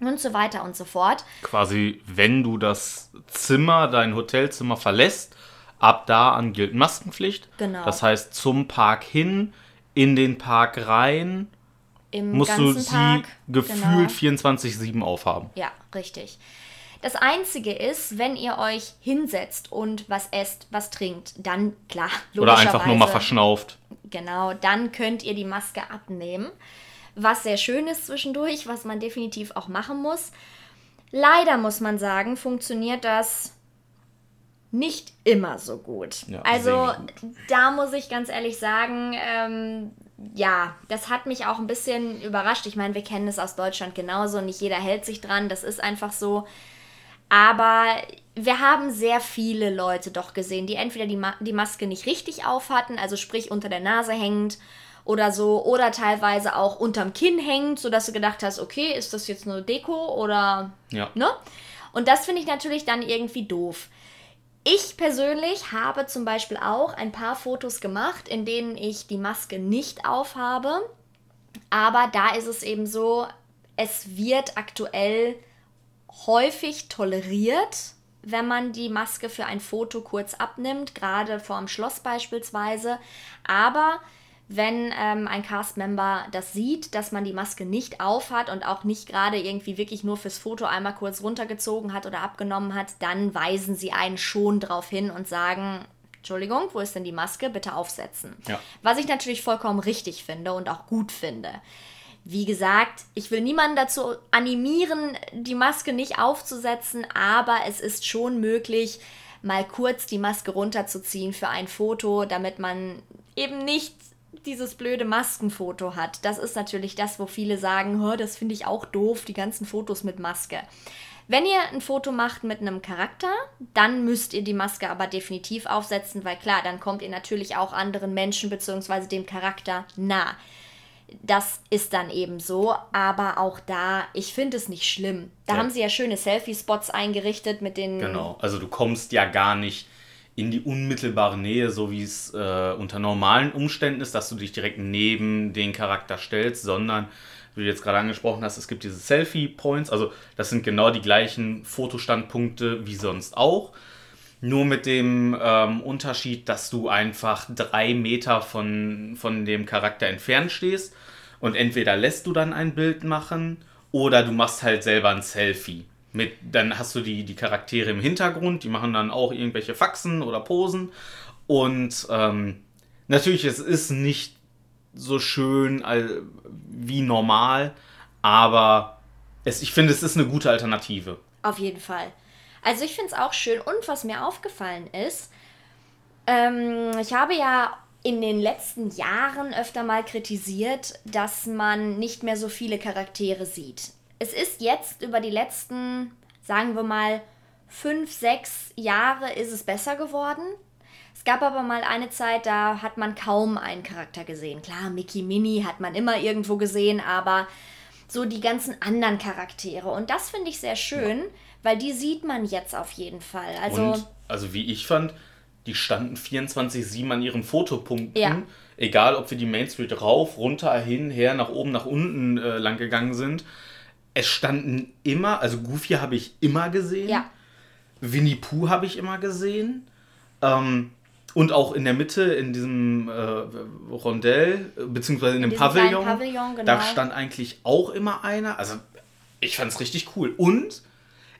und so weiter und so fort. Quasi, wenn du das Zimmer, dein Hotelzimmer verlässt, ab da an gilt Maskenpflicht. Genau. Das heißt, zum Park hin, in den Park rein, Im musst du sie Park. gefühlt Genau. 24-7 aufhaben. Ja, richtig. Das Einzige ist, wenn ihr euch hinsetzt und was esst, was trinkt, dann klar, Oder einfach nur mal verschnauft. Genau, dann könnt ihr die Maske abnehmen. Was sehr schön ist zwischendurch, was man definitiv auch machen muss. Leider muss man sagen, funktioniert das nicht immer so gut. Ja, also semi-gut. da muss ich ganz ehrlich sagen, ähm, ja, das hat mich auch ein bisschen überrascht. Ich meine, wir kennen es aus Deutschland genauso, nicht jeder hält sich dran, das ist einfach so. Aber wir haben sehr viele Leute doch gesehen, die entweder die, Ma die Maske nicht richtig auf hatten, also sprich unter der Nase hängend oder so, oder teilweise auch unterm Kinn hängend, sodass du gedacht hast, okay, ist das jetzt nur Deko oder Ja. ne? Und das finde ich natürlich dann irgendwie doof. Ich persönlich habe zum Beispiel auch ein paar Fotos gemacht, in denen ich die Maske nicht aufhabe. Aber da ist es eben so, es wird aktuell häufig toleriert, wenn man die Maske für ein Foto kurz abnimmt, gerade vor dem Schloss beispielsweise. Aber wenn ähm, ein Cast-Member das sieht, dass man die Maske nicht aufhat und auch nicht gerade irgendwie wirklich nur fürs Foto einmal kurz runtergezogen hat oder abgenommen hat, dann weisen sie einen schon darauf hin und sagen, Entschuldigung, wo ist denn die Maske? Bitte aufsetzen. Ja. Was ich natürlich vollkommen richtig finde und auch gut finde. Wie gesagt, ich will niemanden dazu animieren, die Maske nicht aufzusetzen, aber es ist schon möglich, mal kurz die Maske runterzuziehen für ein Foto, damit man eben nicht dieses blöde Maskenfoto hat. Das ist natürlich das, wo viele sagen, "Hö, das finde ich auch doof, die ganzen Fotos mit Maske. Wenn ihr ein Foto macht mit einem Charakter, dann müsst ihr die Maske aber definitiv aufsetzen, weil klar, dann kommt ihr natürlich auch anderen Menschen bzw. dem Charakter nah. Das ist dann eben so, aber auch da, ich finde es nicht schlimm. Da Ja. haben sie ja schöne Selfie-Spots eingerichtet mit den. Genau. Also du kommst ja gar nicht in die unmittelbare Nähe, so wie es äh, unter normalen Umständen ist, dass du dich direkt neben den Charakter stellst, sondern, wie du jetzt gerade angesprochen hast, es gibt diese Selfie-Points. Also das sind genau die gleichen Fotostandpunkte wie sonst auch. Nur mit dem ähm, Unterschied, dass du einfach drei Meter von, von dem Charakter entfernt stehst und entweder lässt du dann ein Bild machen oder du machst halt selber ein Selfie. Mit, dann hast du die, die Charaktere im Hintergrund, die machen dann auch irgendwelche Faxen oder Posen. Und ähm, natürlich, es ist nicht so schön wie normal, aber es, ich finde, es ist eine gute Alternative. Auf jeden Fall. Also ich finde es auch schön. Und was mir aufgefallen ist, ähm, ich habe ja in den letzten Jahren öfter mal kritisiert, dass man nicht mehr so viele Charaktere sieht. Es ist jetzt über die letzten, sagen wir mal, fünf, sechs Jahre ist es besser geworden. Es gab aber mal eine Zeit, da hat man kaum einen Charakter gesehen. Klar, Mickey Minnie hat man immer irgendwo gesehen, aber so die ganzen anderen Charaktere. Und das finde ich sehr schön, weil die sieht man jetzt auf jeden Fall. Also und, also wie ich fand, die standen 24-7 an ihren Fotopunkten. Ja. Egal, ob wir die Main Street rauf, runter, hin, her, nach oben, nach unten äh, lang gegangen sind. Es standen immer, also Goofy habe ich immer gesehen. ja, Winnie Pooh habe ich immer gesehen. Ähm, und auch in der Mitte, in diesem äh, Rondell, beziehungsweise in, dem diesem kleinen Pavillon, Pavillon, genau. da stand eigentlich auch immer einer. Also ich fand es richtig cool. Und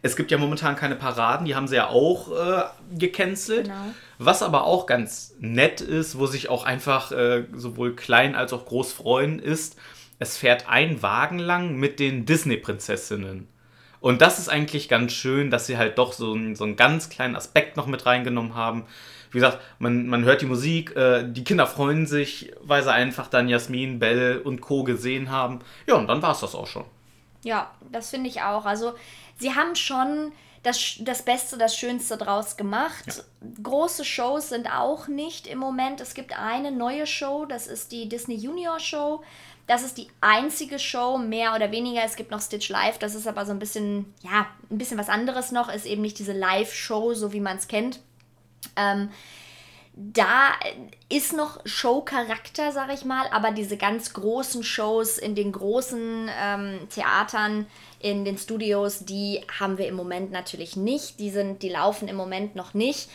es gibt ja momentan keine Paraden, die haben sie ja auch äh, gecancelt. Genau. Was aber auch ganz nett ist, wo sich auch einfach äh, sowohl klein als auch groß freuen, ist, es fährt ein Wagen lang mit den Disney-Prinzessinnen. Und das ist eigentlich ganz schön, dass sie halt doch so, einen- so einen ganz kleinen Aspekt noch mit reingenommen haben. Wie gesagt, man, man hört die Musik, äh, die Kinder freuen sich, weil sie einfach dann Jasmin, Belle und Co. gesehen haben. Ja, und dann war es das auch schon. ja, das finde ich auch. Also sie haben schon das, das Beste, das Schönste draus gemacht. Große Shows sind auch nicht im Moment. Es gibt eine neue Show, das ist die Disney Junior Show. Das ist die einzige Show, mehr oder weniger. Es gibt noch Stitch Live, das ist aber so ein bisschen, ja, ein bisschen was anderes noch. Ist eben nicht diese Live-Show, so wie man es kennt. Ähm, da ist noch Show-Charakter, sag ich mal, aber diese ganz großen Shows in den großen ähm, Theatern, in den Studios, die haben wir im Moment natürlich nicht. Die sind, die laufen im Moment noch nicht.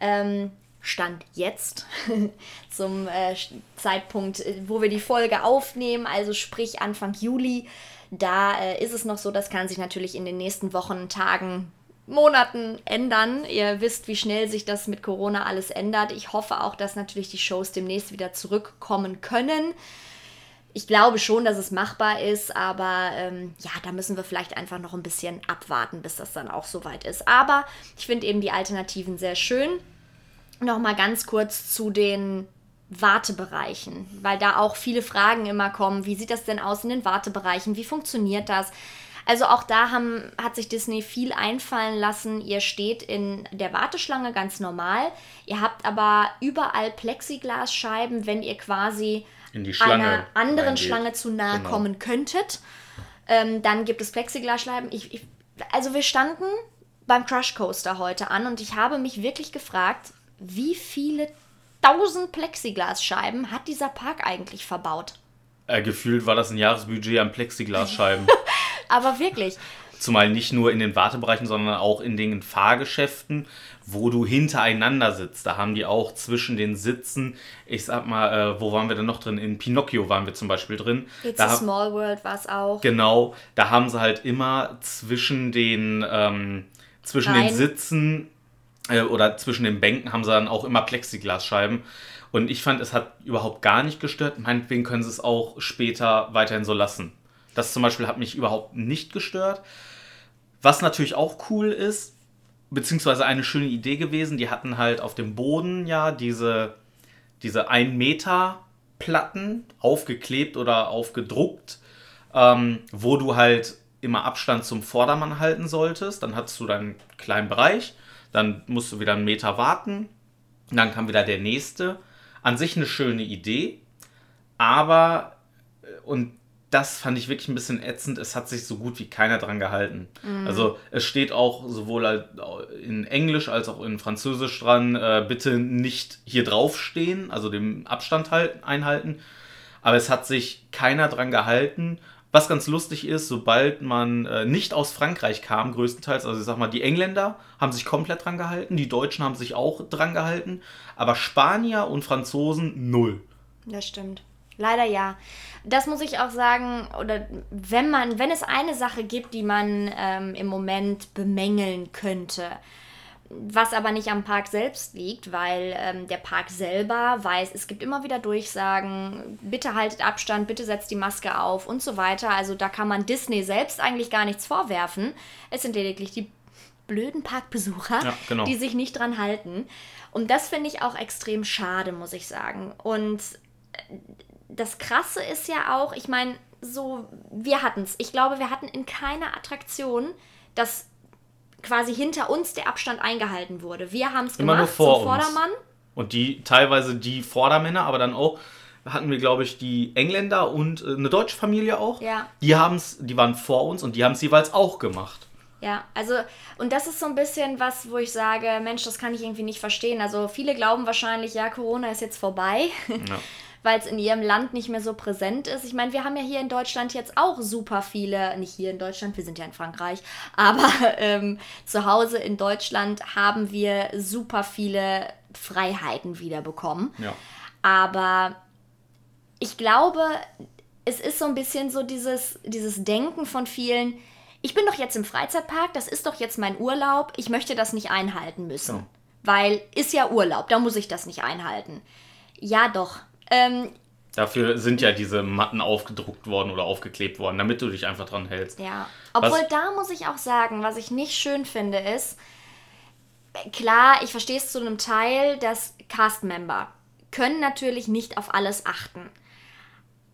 Ähm, Stand jetzt <laughs> zum äh, Zeitpunkt, äh, wo wir die Folge aufnehmen, also sprich Anfang Juli. Da äh, ist es noch so, das kann sich natürlich in den nächsten Wochen, Tagen Monaten ändern. Ihr wisst, wie schnell sich das mit Corona alles ändert. Ich hoffe auch, dass natürlich die Shows demnächst wieder zurückkommen können. Ich glaube schon, dass es machbar ist, aber ähm, ja, da müssen wir vielleicht einfach noch ein bisschen abwarten, bis das dann auch soweit ist. Aber ich finde eben die Alternativen sehr schön. Nochmal ganz kurz zu den Wartebereichen, weil da auch viele Fragen immer kommen. Wie sieht das denn aus in den Wartebereichen? Wie funktioniert das? Also auch da haben, hat sich Disney viel einfallen lassen. Ihr steht in der Warteschlange ganz normal. Ihr habt aber überall Plexiglasscheiben, wenn ihr quasi einer anderen reingeht. Schlange zu nahe genau. kommen könntet. Ähm, dann gibt es Plexiglasscheiben. Ich, ich, also wir standen beim Crush Coaster heute an und ich habe mich wirklich gefragt, wie viele tausend Plexiglasscheiben hat dieser Park eigentlich verbaut? Äh, gefühlt war das ein Jahresbudget an Plexiglasscheiben. <laughs> Aber wirklich. Zumal nicht nur in den Wartebereichen, sondern auch in den Fahrgeschäften, wo du hintereinander sitzt. Da haben die auch zwischen den Sitzen, ich sag mal, äh, wo waren wir denn noch drin? In Pinocchio waren wir zum Beispiel drin. It's da a Small World war es auch. Genau, da haben sie halt immer zwischen den, ähm, zwischen den Sitzen äh, oder zwischen den Bänken haben sie dann auch immer Plexiglasscheiben. Und ich fand, es hat überhaupt gar nicht gestört. Meinetwegen können sie es auch später weiterhin so lassen. Das zum Beispiel hat mich überhaupt nicht gestört. Was natürlich auch cool ist, beziehungsweise eine schöne Idee gewesen, die hatten halt auf dem Boden ja diese, diese 1 Meter Platten aufgeklebt oder aufgedruckt, ähm, wo du halt immer Abstand zum Vordermann halten solltest. Dann hattest du deinen kleinen Bereich, dann musst du wieder einen Meter warten, dann kam wieder der nächste. An sich eine schöne Idee, aber äh, und das fand ich wirklich ein bisschen ätzend. Es hat sich so gut wie keiner dran gehalten. Mhm. Also es steht auch sowohl in Englisch als auch in Französisch dran, äh, bitte nicht hier draufstehen, also den Abstand halten, einhalten. Aber es hat sich keiner dran gehalten. Was ganz lustig ist, sobald man äh, nicht aus Frankreich kam, größtenteils, also ich sag mal, die Engländer haben sich komplett dran gehalten, die Deutschen haben sich auch dran gehalten, aber Spanier und Franzosen null. Das stimmt. Leider ja. Das muss ich auch sagen, oder wenn man, wenn es eine Sache gibt, die man ähm, im Moment bemängeln könnte, was aber nicht am Park selbst liegt, weil ähm, der Park selber weiß, es gibt immer wieder Durchsagen, bitte haltet Abstand, bitte setzt die Maske auf und so weiter. Also da kann man Disney selbst eigentlich gar nichts vorwerfen. Es sind lediglich die blöden Parkbesucher, ja, genau. die sich nicht dran halten. Und das finde ich auch extrem schade, muss ich sagen. Und das Krasse ist ja auch, ich meine, so, wir hatten es. Ich glaube, wir hatten in keiner Attraktion, dass quasi hinter uns der Abstand eingehalten wurde. Wir haben es gemacht vor zum Vordermann. Uns. Und die, teilweise die Vordermänner, aber dann auch hatten wir, glaube ich, die Engländer und äh, eine deutsche Familie auch. Ja. Die haben's, die waren vor uns und die haben es jeweils auch gemacht. Ja, also, und das ist so ein bisschen was, wo ich sage, Mensch, das kann ich irgendwie nicht verstehen. Also, viele glauben wahrscheinlich, ja, Corona ist jetzt vorbei. Ja. <laughs> weil es in ihrem Land nicht mehr so präsent ist. Ich meine, wir haben ja hier in Deutschland jetzt auch super viele, nicht hier in Deutschland, wir sind ja in Frankreich, <laughs> aber ähm, zu Hause in Deutschland haben wir super viele Freiheiten wiederbekommen. Ja. Aber ich glaube, es ist so ein bisschen so dieses, dieses Denken von vielen, ich bin doch jetzt im Freizeitpark, das ist doch jetzt mein Urlaub, ich möchte das nicht einhalten müssen. Ja. Weil ist ja Urlaub, da muss ich das nicht einhalten. Ja, doch. Ähm, Dafür sind ja diese Matten aufgedruckt worden oder aufgeklebt worden, damit du dich einfach dran hältst. Ja. Obwohl was, da muss ich auch sagen, was ich nicht schön finde, ist, klar, ich verstehe es zu einem Teil, dass Cast-Member können natürlich nicht auf alles achten.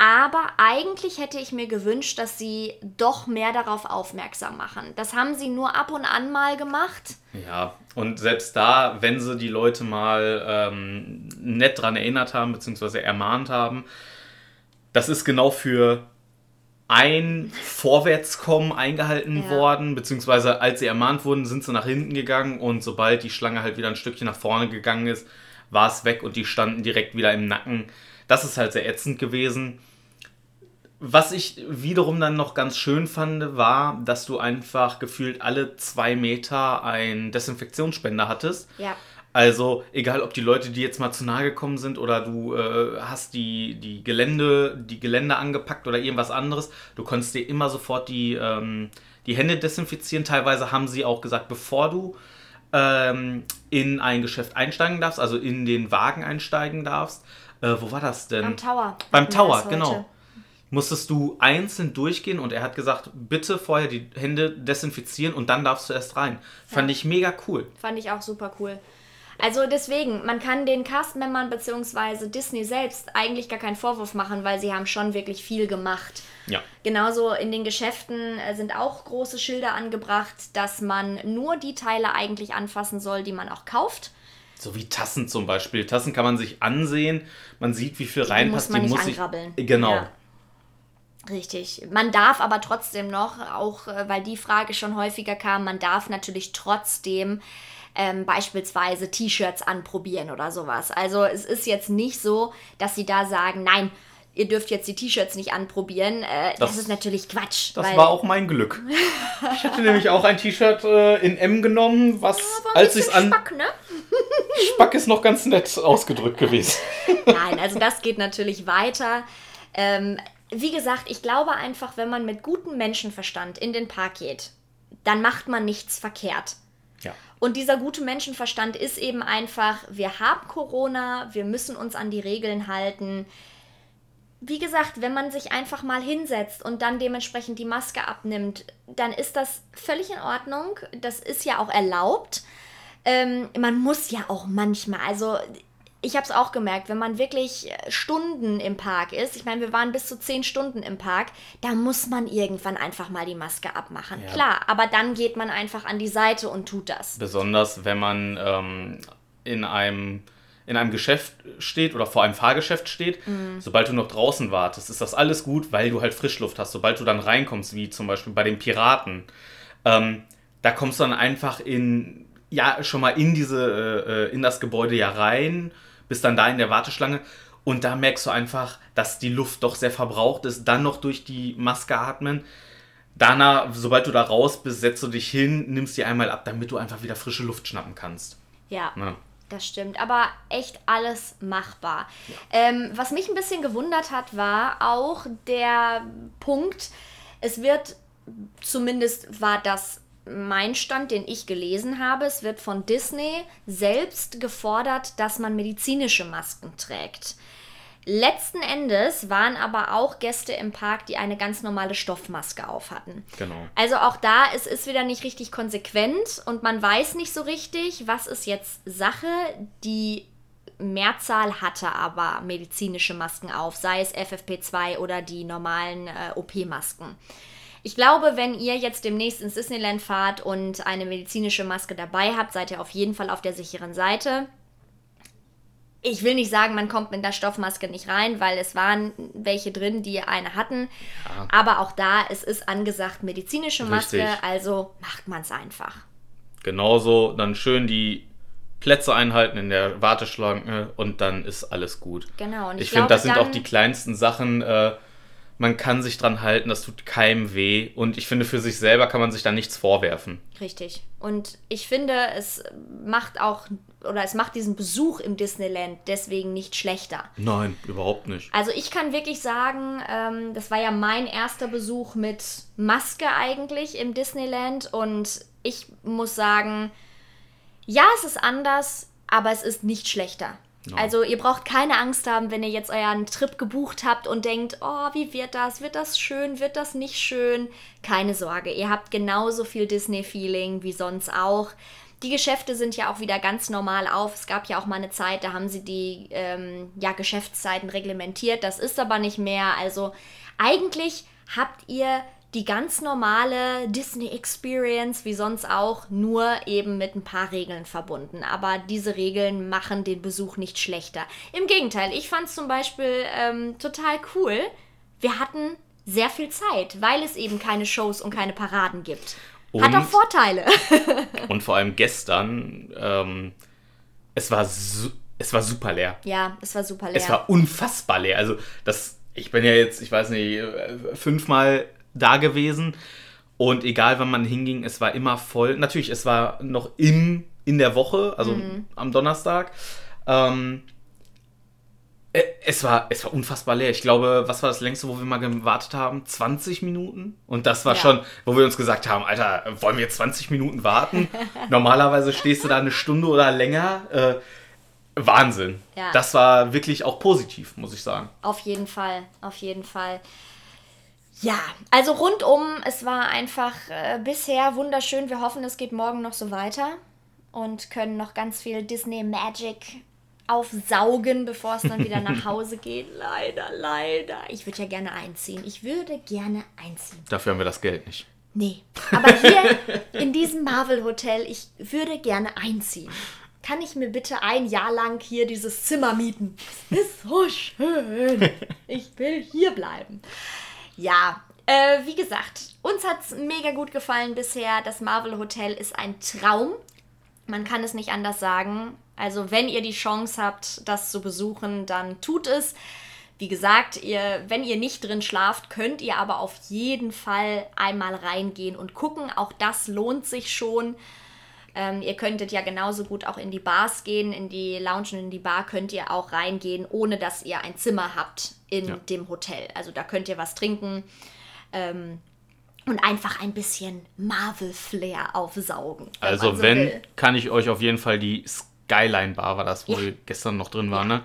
Aber eigentlich hätte ich mir gewünscht, dass sie doch mehr darauf aufmerksam machen. Das haben sie nur ab und an mal gemacht. Ja, und selbst da, wenn sie die Leute mal ähm, nett dran erinnert haben, beziehungsweise ermahnt haben, das ist genau für ein Vorwärtskommen eingehalten ja. worden, beziehungsweise als sie ermahnt wurden, sind sie nach hinten gegangen und sobald die Schlange halt wieder ein Stückchen nach vorne gegangen ist, war es weg und die standen direkt wieder im Nacken. Das ist halt sehr ätzend gewesen. Was ich wiederum dann noch ganz schön fand, war, dass du einfach gefühlt alle zwei Meter einen Desinfektionsspender hattest. Ja. Also, egal ob die Leute, die jetzt mal zu nahe gekommen sind oder du äh, hast die, die Gelände, die Gelände angepackt oder irgendwas anderes, du konntest dir immer sofort die, ähm, die Hände desinfizieren. Teilweise haben sie auch gesagt, bevor du ähm, in ein Geschäft einsteigen darfst, also in den Wagen einsteigen darfst. Äh, wo war das denn? Am Tower. Beim Tower, genau. Musstest du einzeln durchgehen und er hat gesagt, bitte vorher die Hände desinfizieren und dann darfst du erst rein. Fand ich mega cool. Fand ich auch super cool. Also deswegen, man kann den Castmembern bzw. Disney selbst eigentlich gar keinen Vorwurf machen, weil sie haben schon wirklich viel gemacht. Ja. Genauso in den Geschäften äh, sind auch große Schilder angebracht, dass man nur die Teile eigentlich anfassen soll, die man auch kauft. So wie Tassen zum Beispiel. Tassen kann man sich ansehen, man sieht, wie viel reinpasst. muss man nicht muss ich- angrabbeln. Genau. Ja. Richtig. Man darf aber trotzdem noch, auch äh, weil die Frage schon häufiger kam, man darf natürlich trotzdem ähm, beispielsweise T-Shirts anprobieren oder sowas. Also es ist jetzt nicht so, dass sie da sagen, nein, ihr dürft jetzt die T-Shirts nicht anprobieren. Äh, das, Das- ist natürlich Quatsch. Das war auch mein Glück. Ich hatte nämlich auch ein T-Shirt äh, in M genommen, was, Aber als ich es an. Spack, ne? Spack ist noch ganz nett ausgedrückt gewesen. <laughs> Nein, also das geht natürlich weiter. Ähm, wie gesagt, ich glaube einfach, wenn man mit gutem Menschenverstand in den Park geht, dann macht man nichts verkehrt. Ja. Und dieser gute Menschenverstand ist eben einfach, wir haben Corona, wir müssen uns an die Regeln halten. Wie gesagt, wenn man sich einfach mal hinsetzt und dann dementsprechend die Maske abnimmt, dann ist das völlig in Ordnung. Das ist ja auch erlaubt. Ähm, man muss ja auch manchmal, also ich habe es auch gemerkt, wenn man wirklich Stunden im Park ist, ich meine, wir waren bis zu zehn Stunden im Park, da muss man irgendwann einfach mal die Maske abmachen. Ja. Klar, aber dann geht man einfach an die Seite und tut das. Besonders wenn man ähm, in einem in einem Geschäft steht oder vor einem Fahrgeschäft steht, Mhm. sobald du noch draußen wartest, ist das alles gut, weil du halt Frischluft hast. Sobald du dann reinkommst, wie zum Beispiel bei den Piraten, ähm, da kommst du dann einfach in, ja, schon mal in diese, äh, in das Gebäude ja rein, bist dann da in der Warteschlange und da merkst du einfach, dass die Luft doch sehr verbraucht ist, dann noch durch die Maske atmen. Danach, sobald du da raus bist, setzt du dich hin, nimmst die einmal ab, damit du einfach wieder frische Luft schnappen kannst. Ja. Ja. Das stimmt, aber echt alles machbar. Ähm, was mich ein bisschen gewundert hat, war auch der Punkt, es wird, zumindest war das mein Stand, den ich gelesen habe, es wird von Disney selbst gefordert, dass man medizinische Masken trägt. Letzten Endes waren aber auch Gäste im Park, die eine ganz normale Stoffmaske auf hatten. Genau. Also auch da, es ist wieder nicht richtig konsequent und man weiß nicht so richtig, was ist jetzt Sache. Die Mehrzahl hatte aber medizinische Masken auf, sei es FFP2 oder die normalen äh, OP-Masken. Ich glaube, wenn ihr jetzt demnächst ins Disneyland fahrt und eine medizinische Maske dabei habt, seid ihr auf jeden Fall auf der sicheren Seite. Ich will nicht sagen, man kommt mit der Stoffmaske nicht rein, weil es waren welche drin, die eine hatten. Aber auch da, es ist angesagt medizinische Maske, Richtig. also macht man es einfach. Genauso dann schön die Plätze einhalten in der Warteschlange und dann ist alles gut. Genau. Und Ich, ich, finde, das sind auch die kleinsten Sachen. Äh, man kann sich dran halten, das tut keinem weh. Und ich finde, für sich selber kann man sich da nichts vorwerfen. Richtig. Und ich finde, es macht auch, oder es macht diesen Besuch im Disneyland deswegen nicht schlechter. Nein, überhaupt nicht. Also ich kann wirklich sagen, ähm, das war ja mein erster Besuch mit Maske eigentlich im Disneyland und ich muss sagen, ja, es ist anders, aber es ist nicht schlechter. Also ihr braucht keine Angst haben, wenn ihr jetzt euren Trip gebucht habt und denkt, oh, wie wird das? Wird das schön? Wird das nicht schön? Keine Sorge, ihr habt genauso viel Disney-Feeling wie sonst auch. Die Geschäfte sind ja auch wieder ganz normal auf. Es gab ja auch mal eine Zeit, da haben sie die ähm, ja, Geschäftszeiten reglementiert. Das ist aber nicht mehr. Also eigentlich habt ihr die ganz normale Disney Experience, wie sonst auch, nur eben mit ein paar Regeln verbunden. Aber diese Regeln machen den Besuch nicht schlechter. Im Gegenteil, ich fand es zum Beispiel ähm, total cool. Wir hatten sehr viel Zeit, weil es eben keine Shows und keine Paraden gibt. Hat Und- auch Vorteile. <laughs> Und vor allem gestern, ähm, es war so, es war super leer. Ja, es war super leer. Es war unfassbar leer. Also, das, ich bin ja jetzt, ich weiß nicht, äh, fünfmal da gewesen. Und egal, wann man hinging, es war immer voll. Natürlich, es war noch im, in der Woche, also Mhm. am Donnerstag. Ähm, äh, es war, es war unfassbar leer. Ich glaube, was war das längste, wo wir mal gewartet haben? 20 Minuten? Und das war Ja. schon, wo wir uns gesagt haben, Alter, wollen wir 20 Minuten warten? <laughs> Normalerweise stehst du da eine Stunde oder länger. Äh, Wahnsinn. Ja. Das war wirklich auch positiv, muss ich sagen. Auf jeden Fall, auf jeden Fall. Ja, also rundum, es war einfach äh, bisher wunderschön. Wir hoffen, es geht morgen noch so weiter und können noch ganz viel Disney Magic aufsaugen, bevor es dann wieder nach <laughs> Hause geht. Leider, leider. Ich würde ja gerne einziehen. Ich würde gerne einziehen. Dafür haben wir das Geld nicht. Nee, aber hier <laughs> in diesem Marvel Hotel, ich würde gerne einziehen. Kann ich mir bitte ein Jahr lang hier dieses Zimmer mieten? Es ist so schön. <laughs> Ich will hier bleiben. Ja, äh, wie gesagt, uns hat es mega gut gefallen bisher. Das Marvel Hotel ist ein Traum. Man kann es nicht anders sagen. Also, wenn ihr die Chance habt, das zu besuchen, dann tut es. Wie gesagt, ihr, wenn ihr nicht drin schlaft, könnt ihr aber auf jeden Fall einmal reingehen und gucken. Auch das lohnt sich schon. Ähm, ihr könntet ja genauso gut auch in die Bars gehen, in die Lounge und in die Bar könnt ihr auch reingehen, ohne dass ihr ein Zimmer habt in Ja. dem Hotel. Also da könnt ihr was trinken ähm, und einfach ein bisschen Marvel-Flair aufsaugen. wenn Also so wenn, will. kann ich euch auf jeden Fall die Skyline Bar, war das, wo Ja. wir gestern noch drin waren, ne?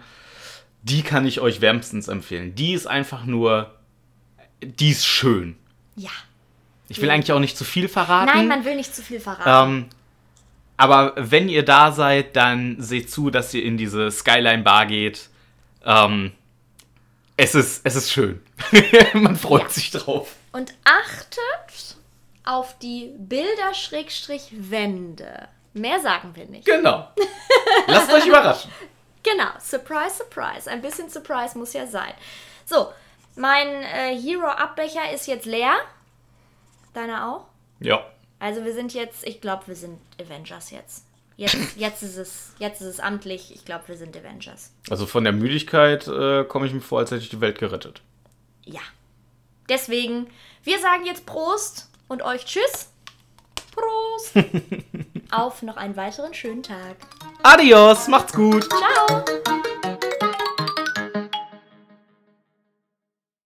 Die kann ich euch wärmstens empfehlen. Die ist einfach nur, die ist schön. Ja. Ich will Ja. eigentlich auch nicht zu viel verraten. Nein, man will nicht zu viel verraten. ähm, aber wenn ihr da seid, dann seht zu, dass ihr in diese Skyline Bar geht. Ähm, es, ist, es ist schön. <laughs> man freut Ja. sich drauf. Und achtet auf die Bilder-Wände. Mehr sagen wir nicht. Genau. Lasst euch überraschen. <laughs> Genau, surprise, surprise. Ein bisschen Surprise muss ja sein. So, mein äh, Hero-Abbecher ist jetzt leer. Deiner auch? Ja. Also wir sind jetzt, ich glaube, wir sind Avengers jetzt. Jetzt, <laughs> jetzt, ist es, jetzt ist es amtlich. Ich glaube, wir sind Avengers. Also von der Müdigkeit äh, komme ich mir vor, als hätte ich die Welt gerettet. Ja. Deswegen, wir sagen jetzt Prost und euch Tschüss. Prost. <laughs> Auf noch einen weiteren schönen Tag. Adios, macht's gut. Ciao.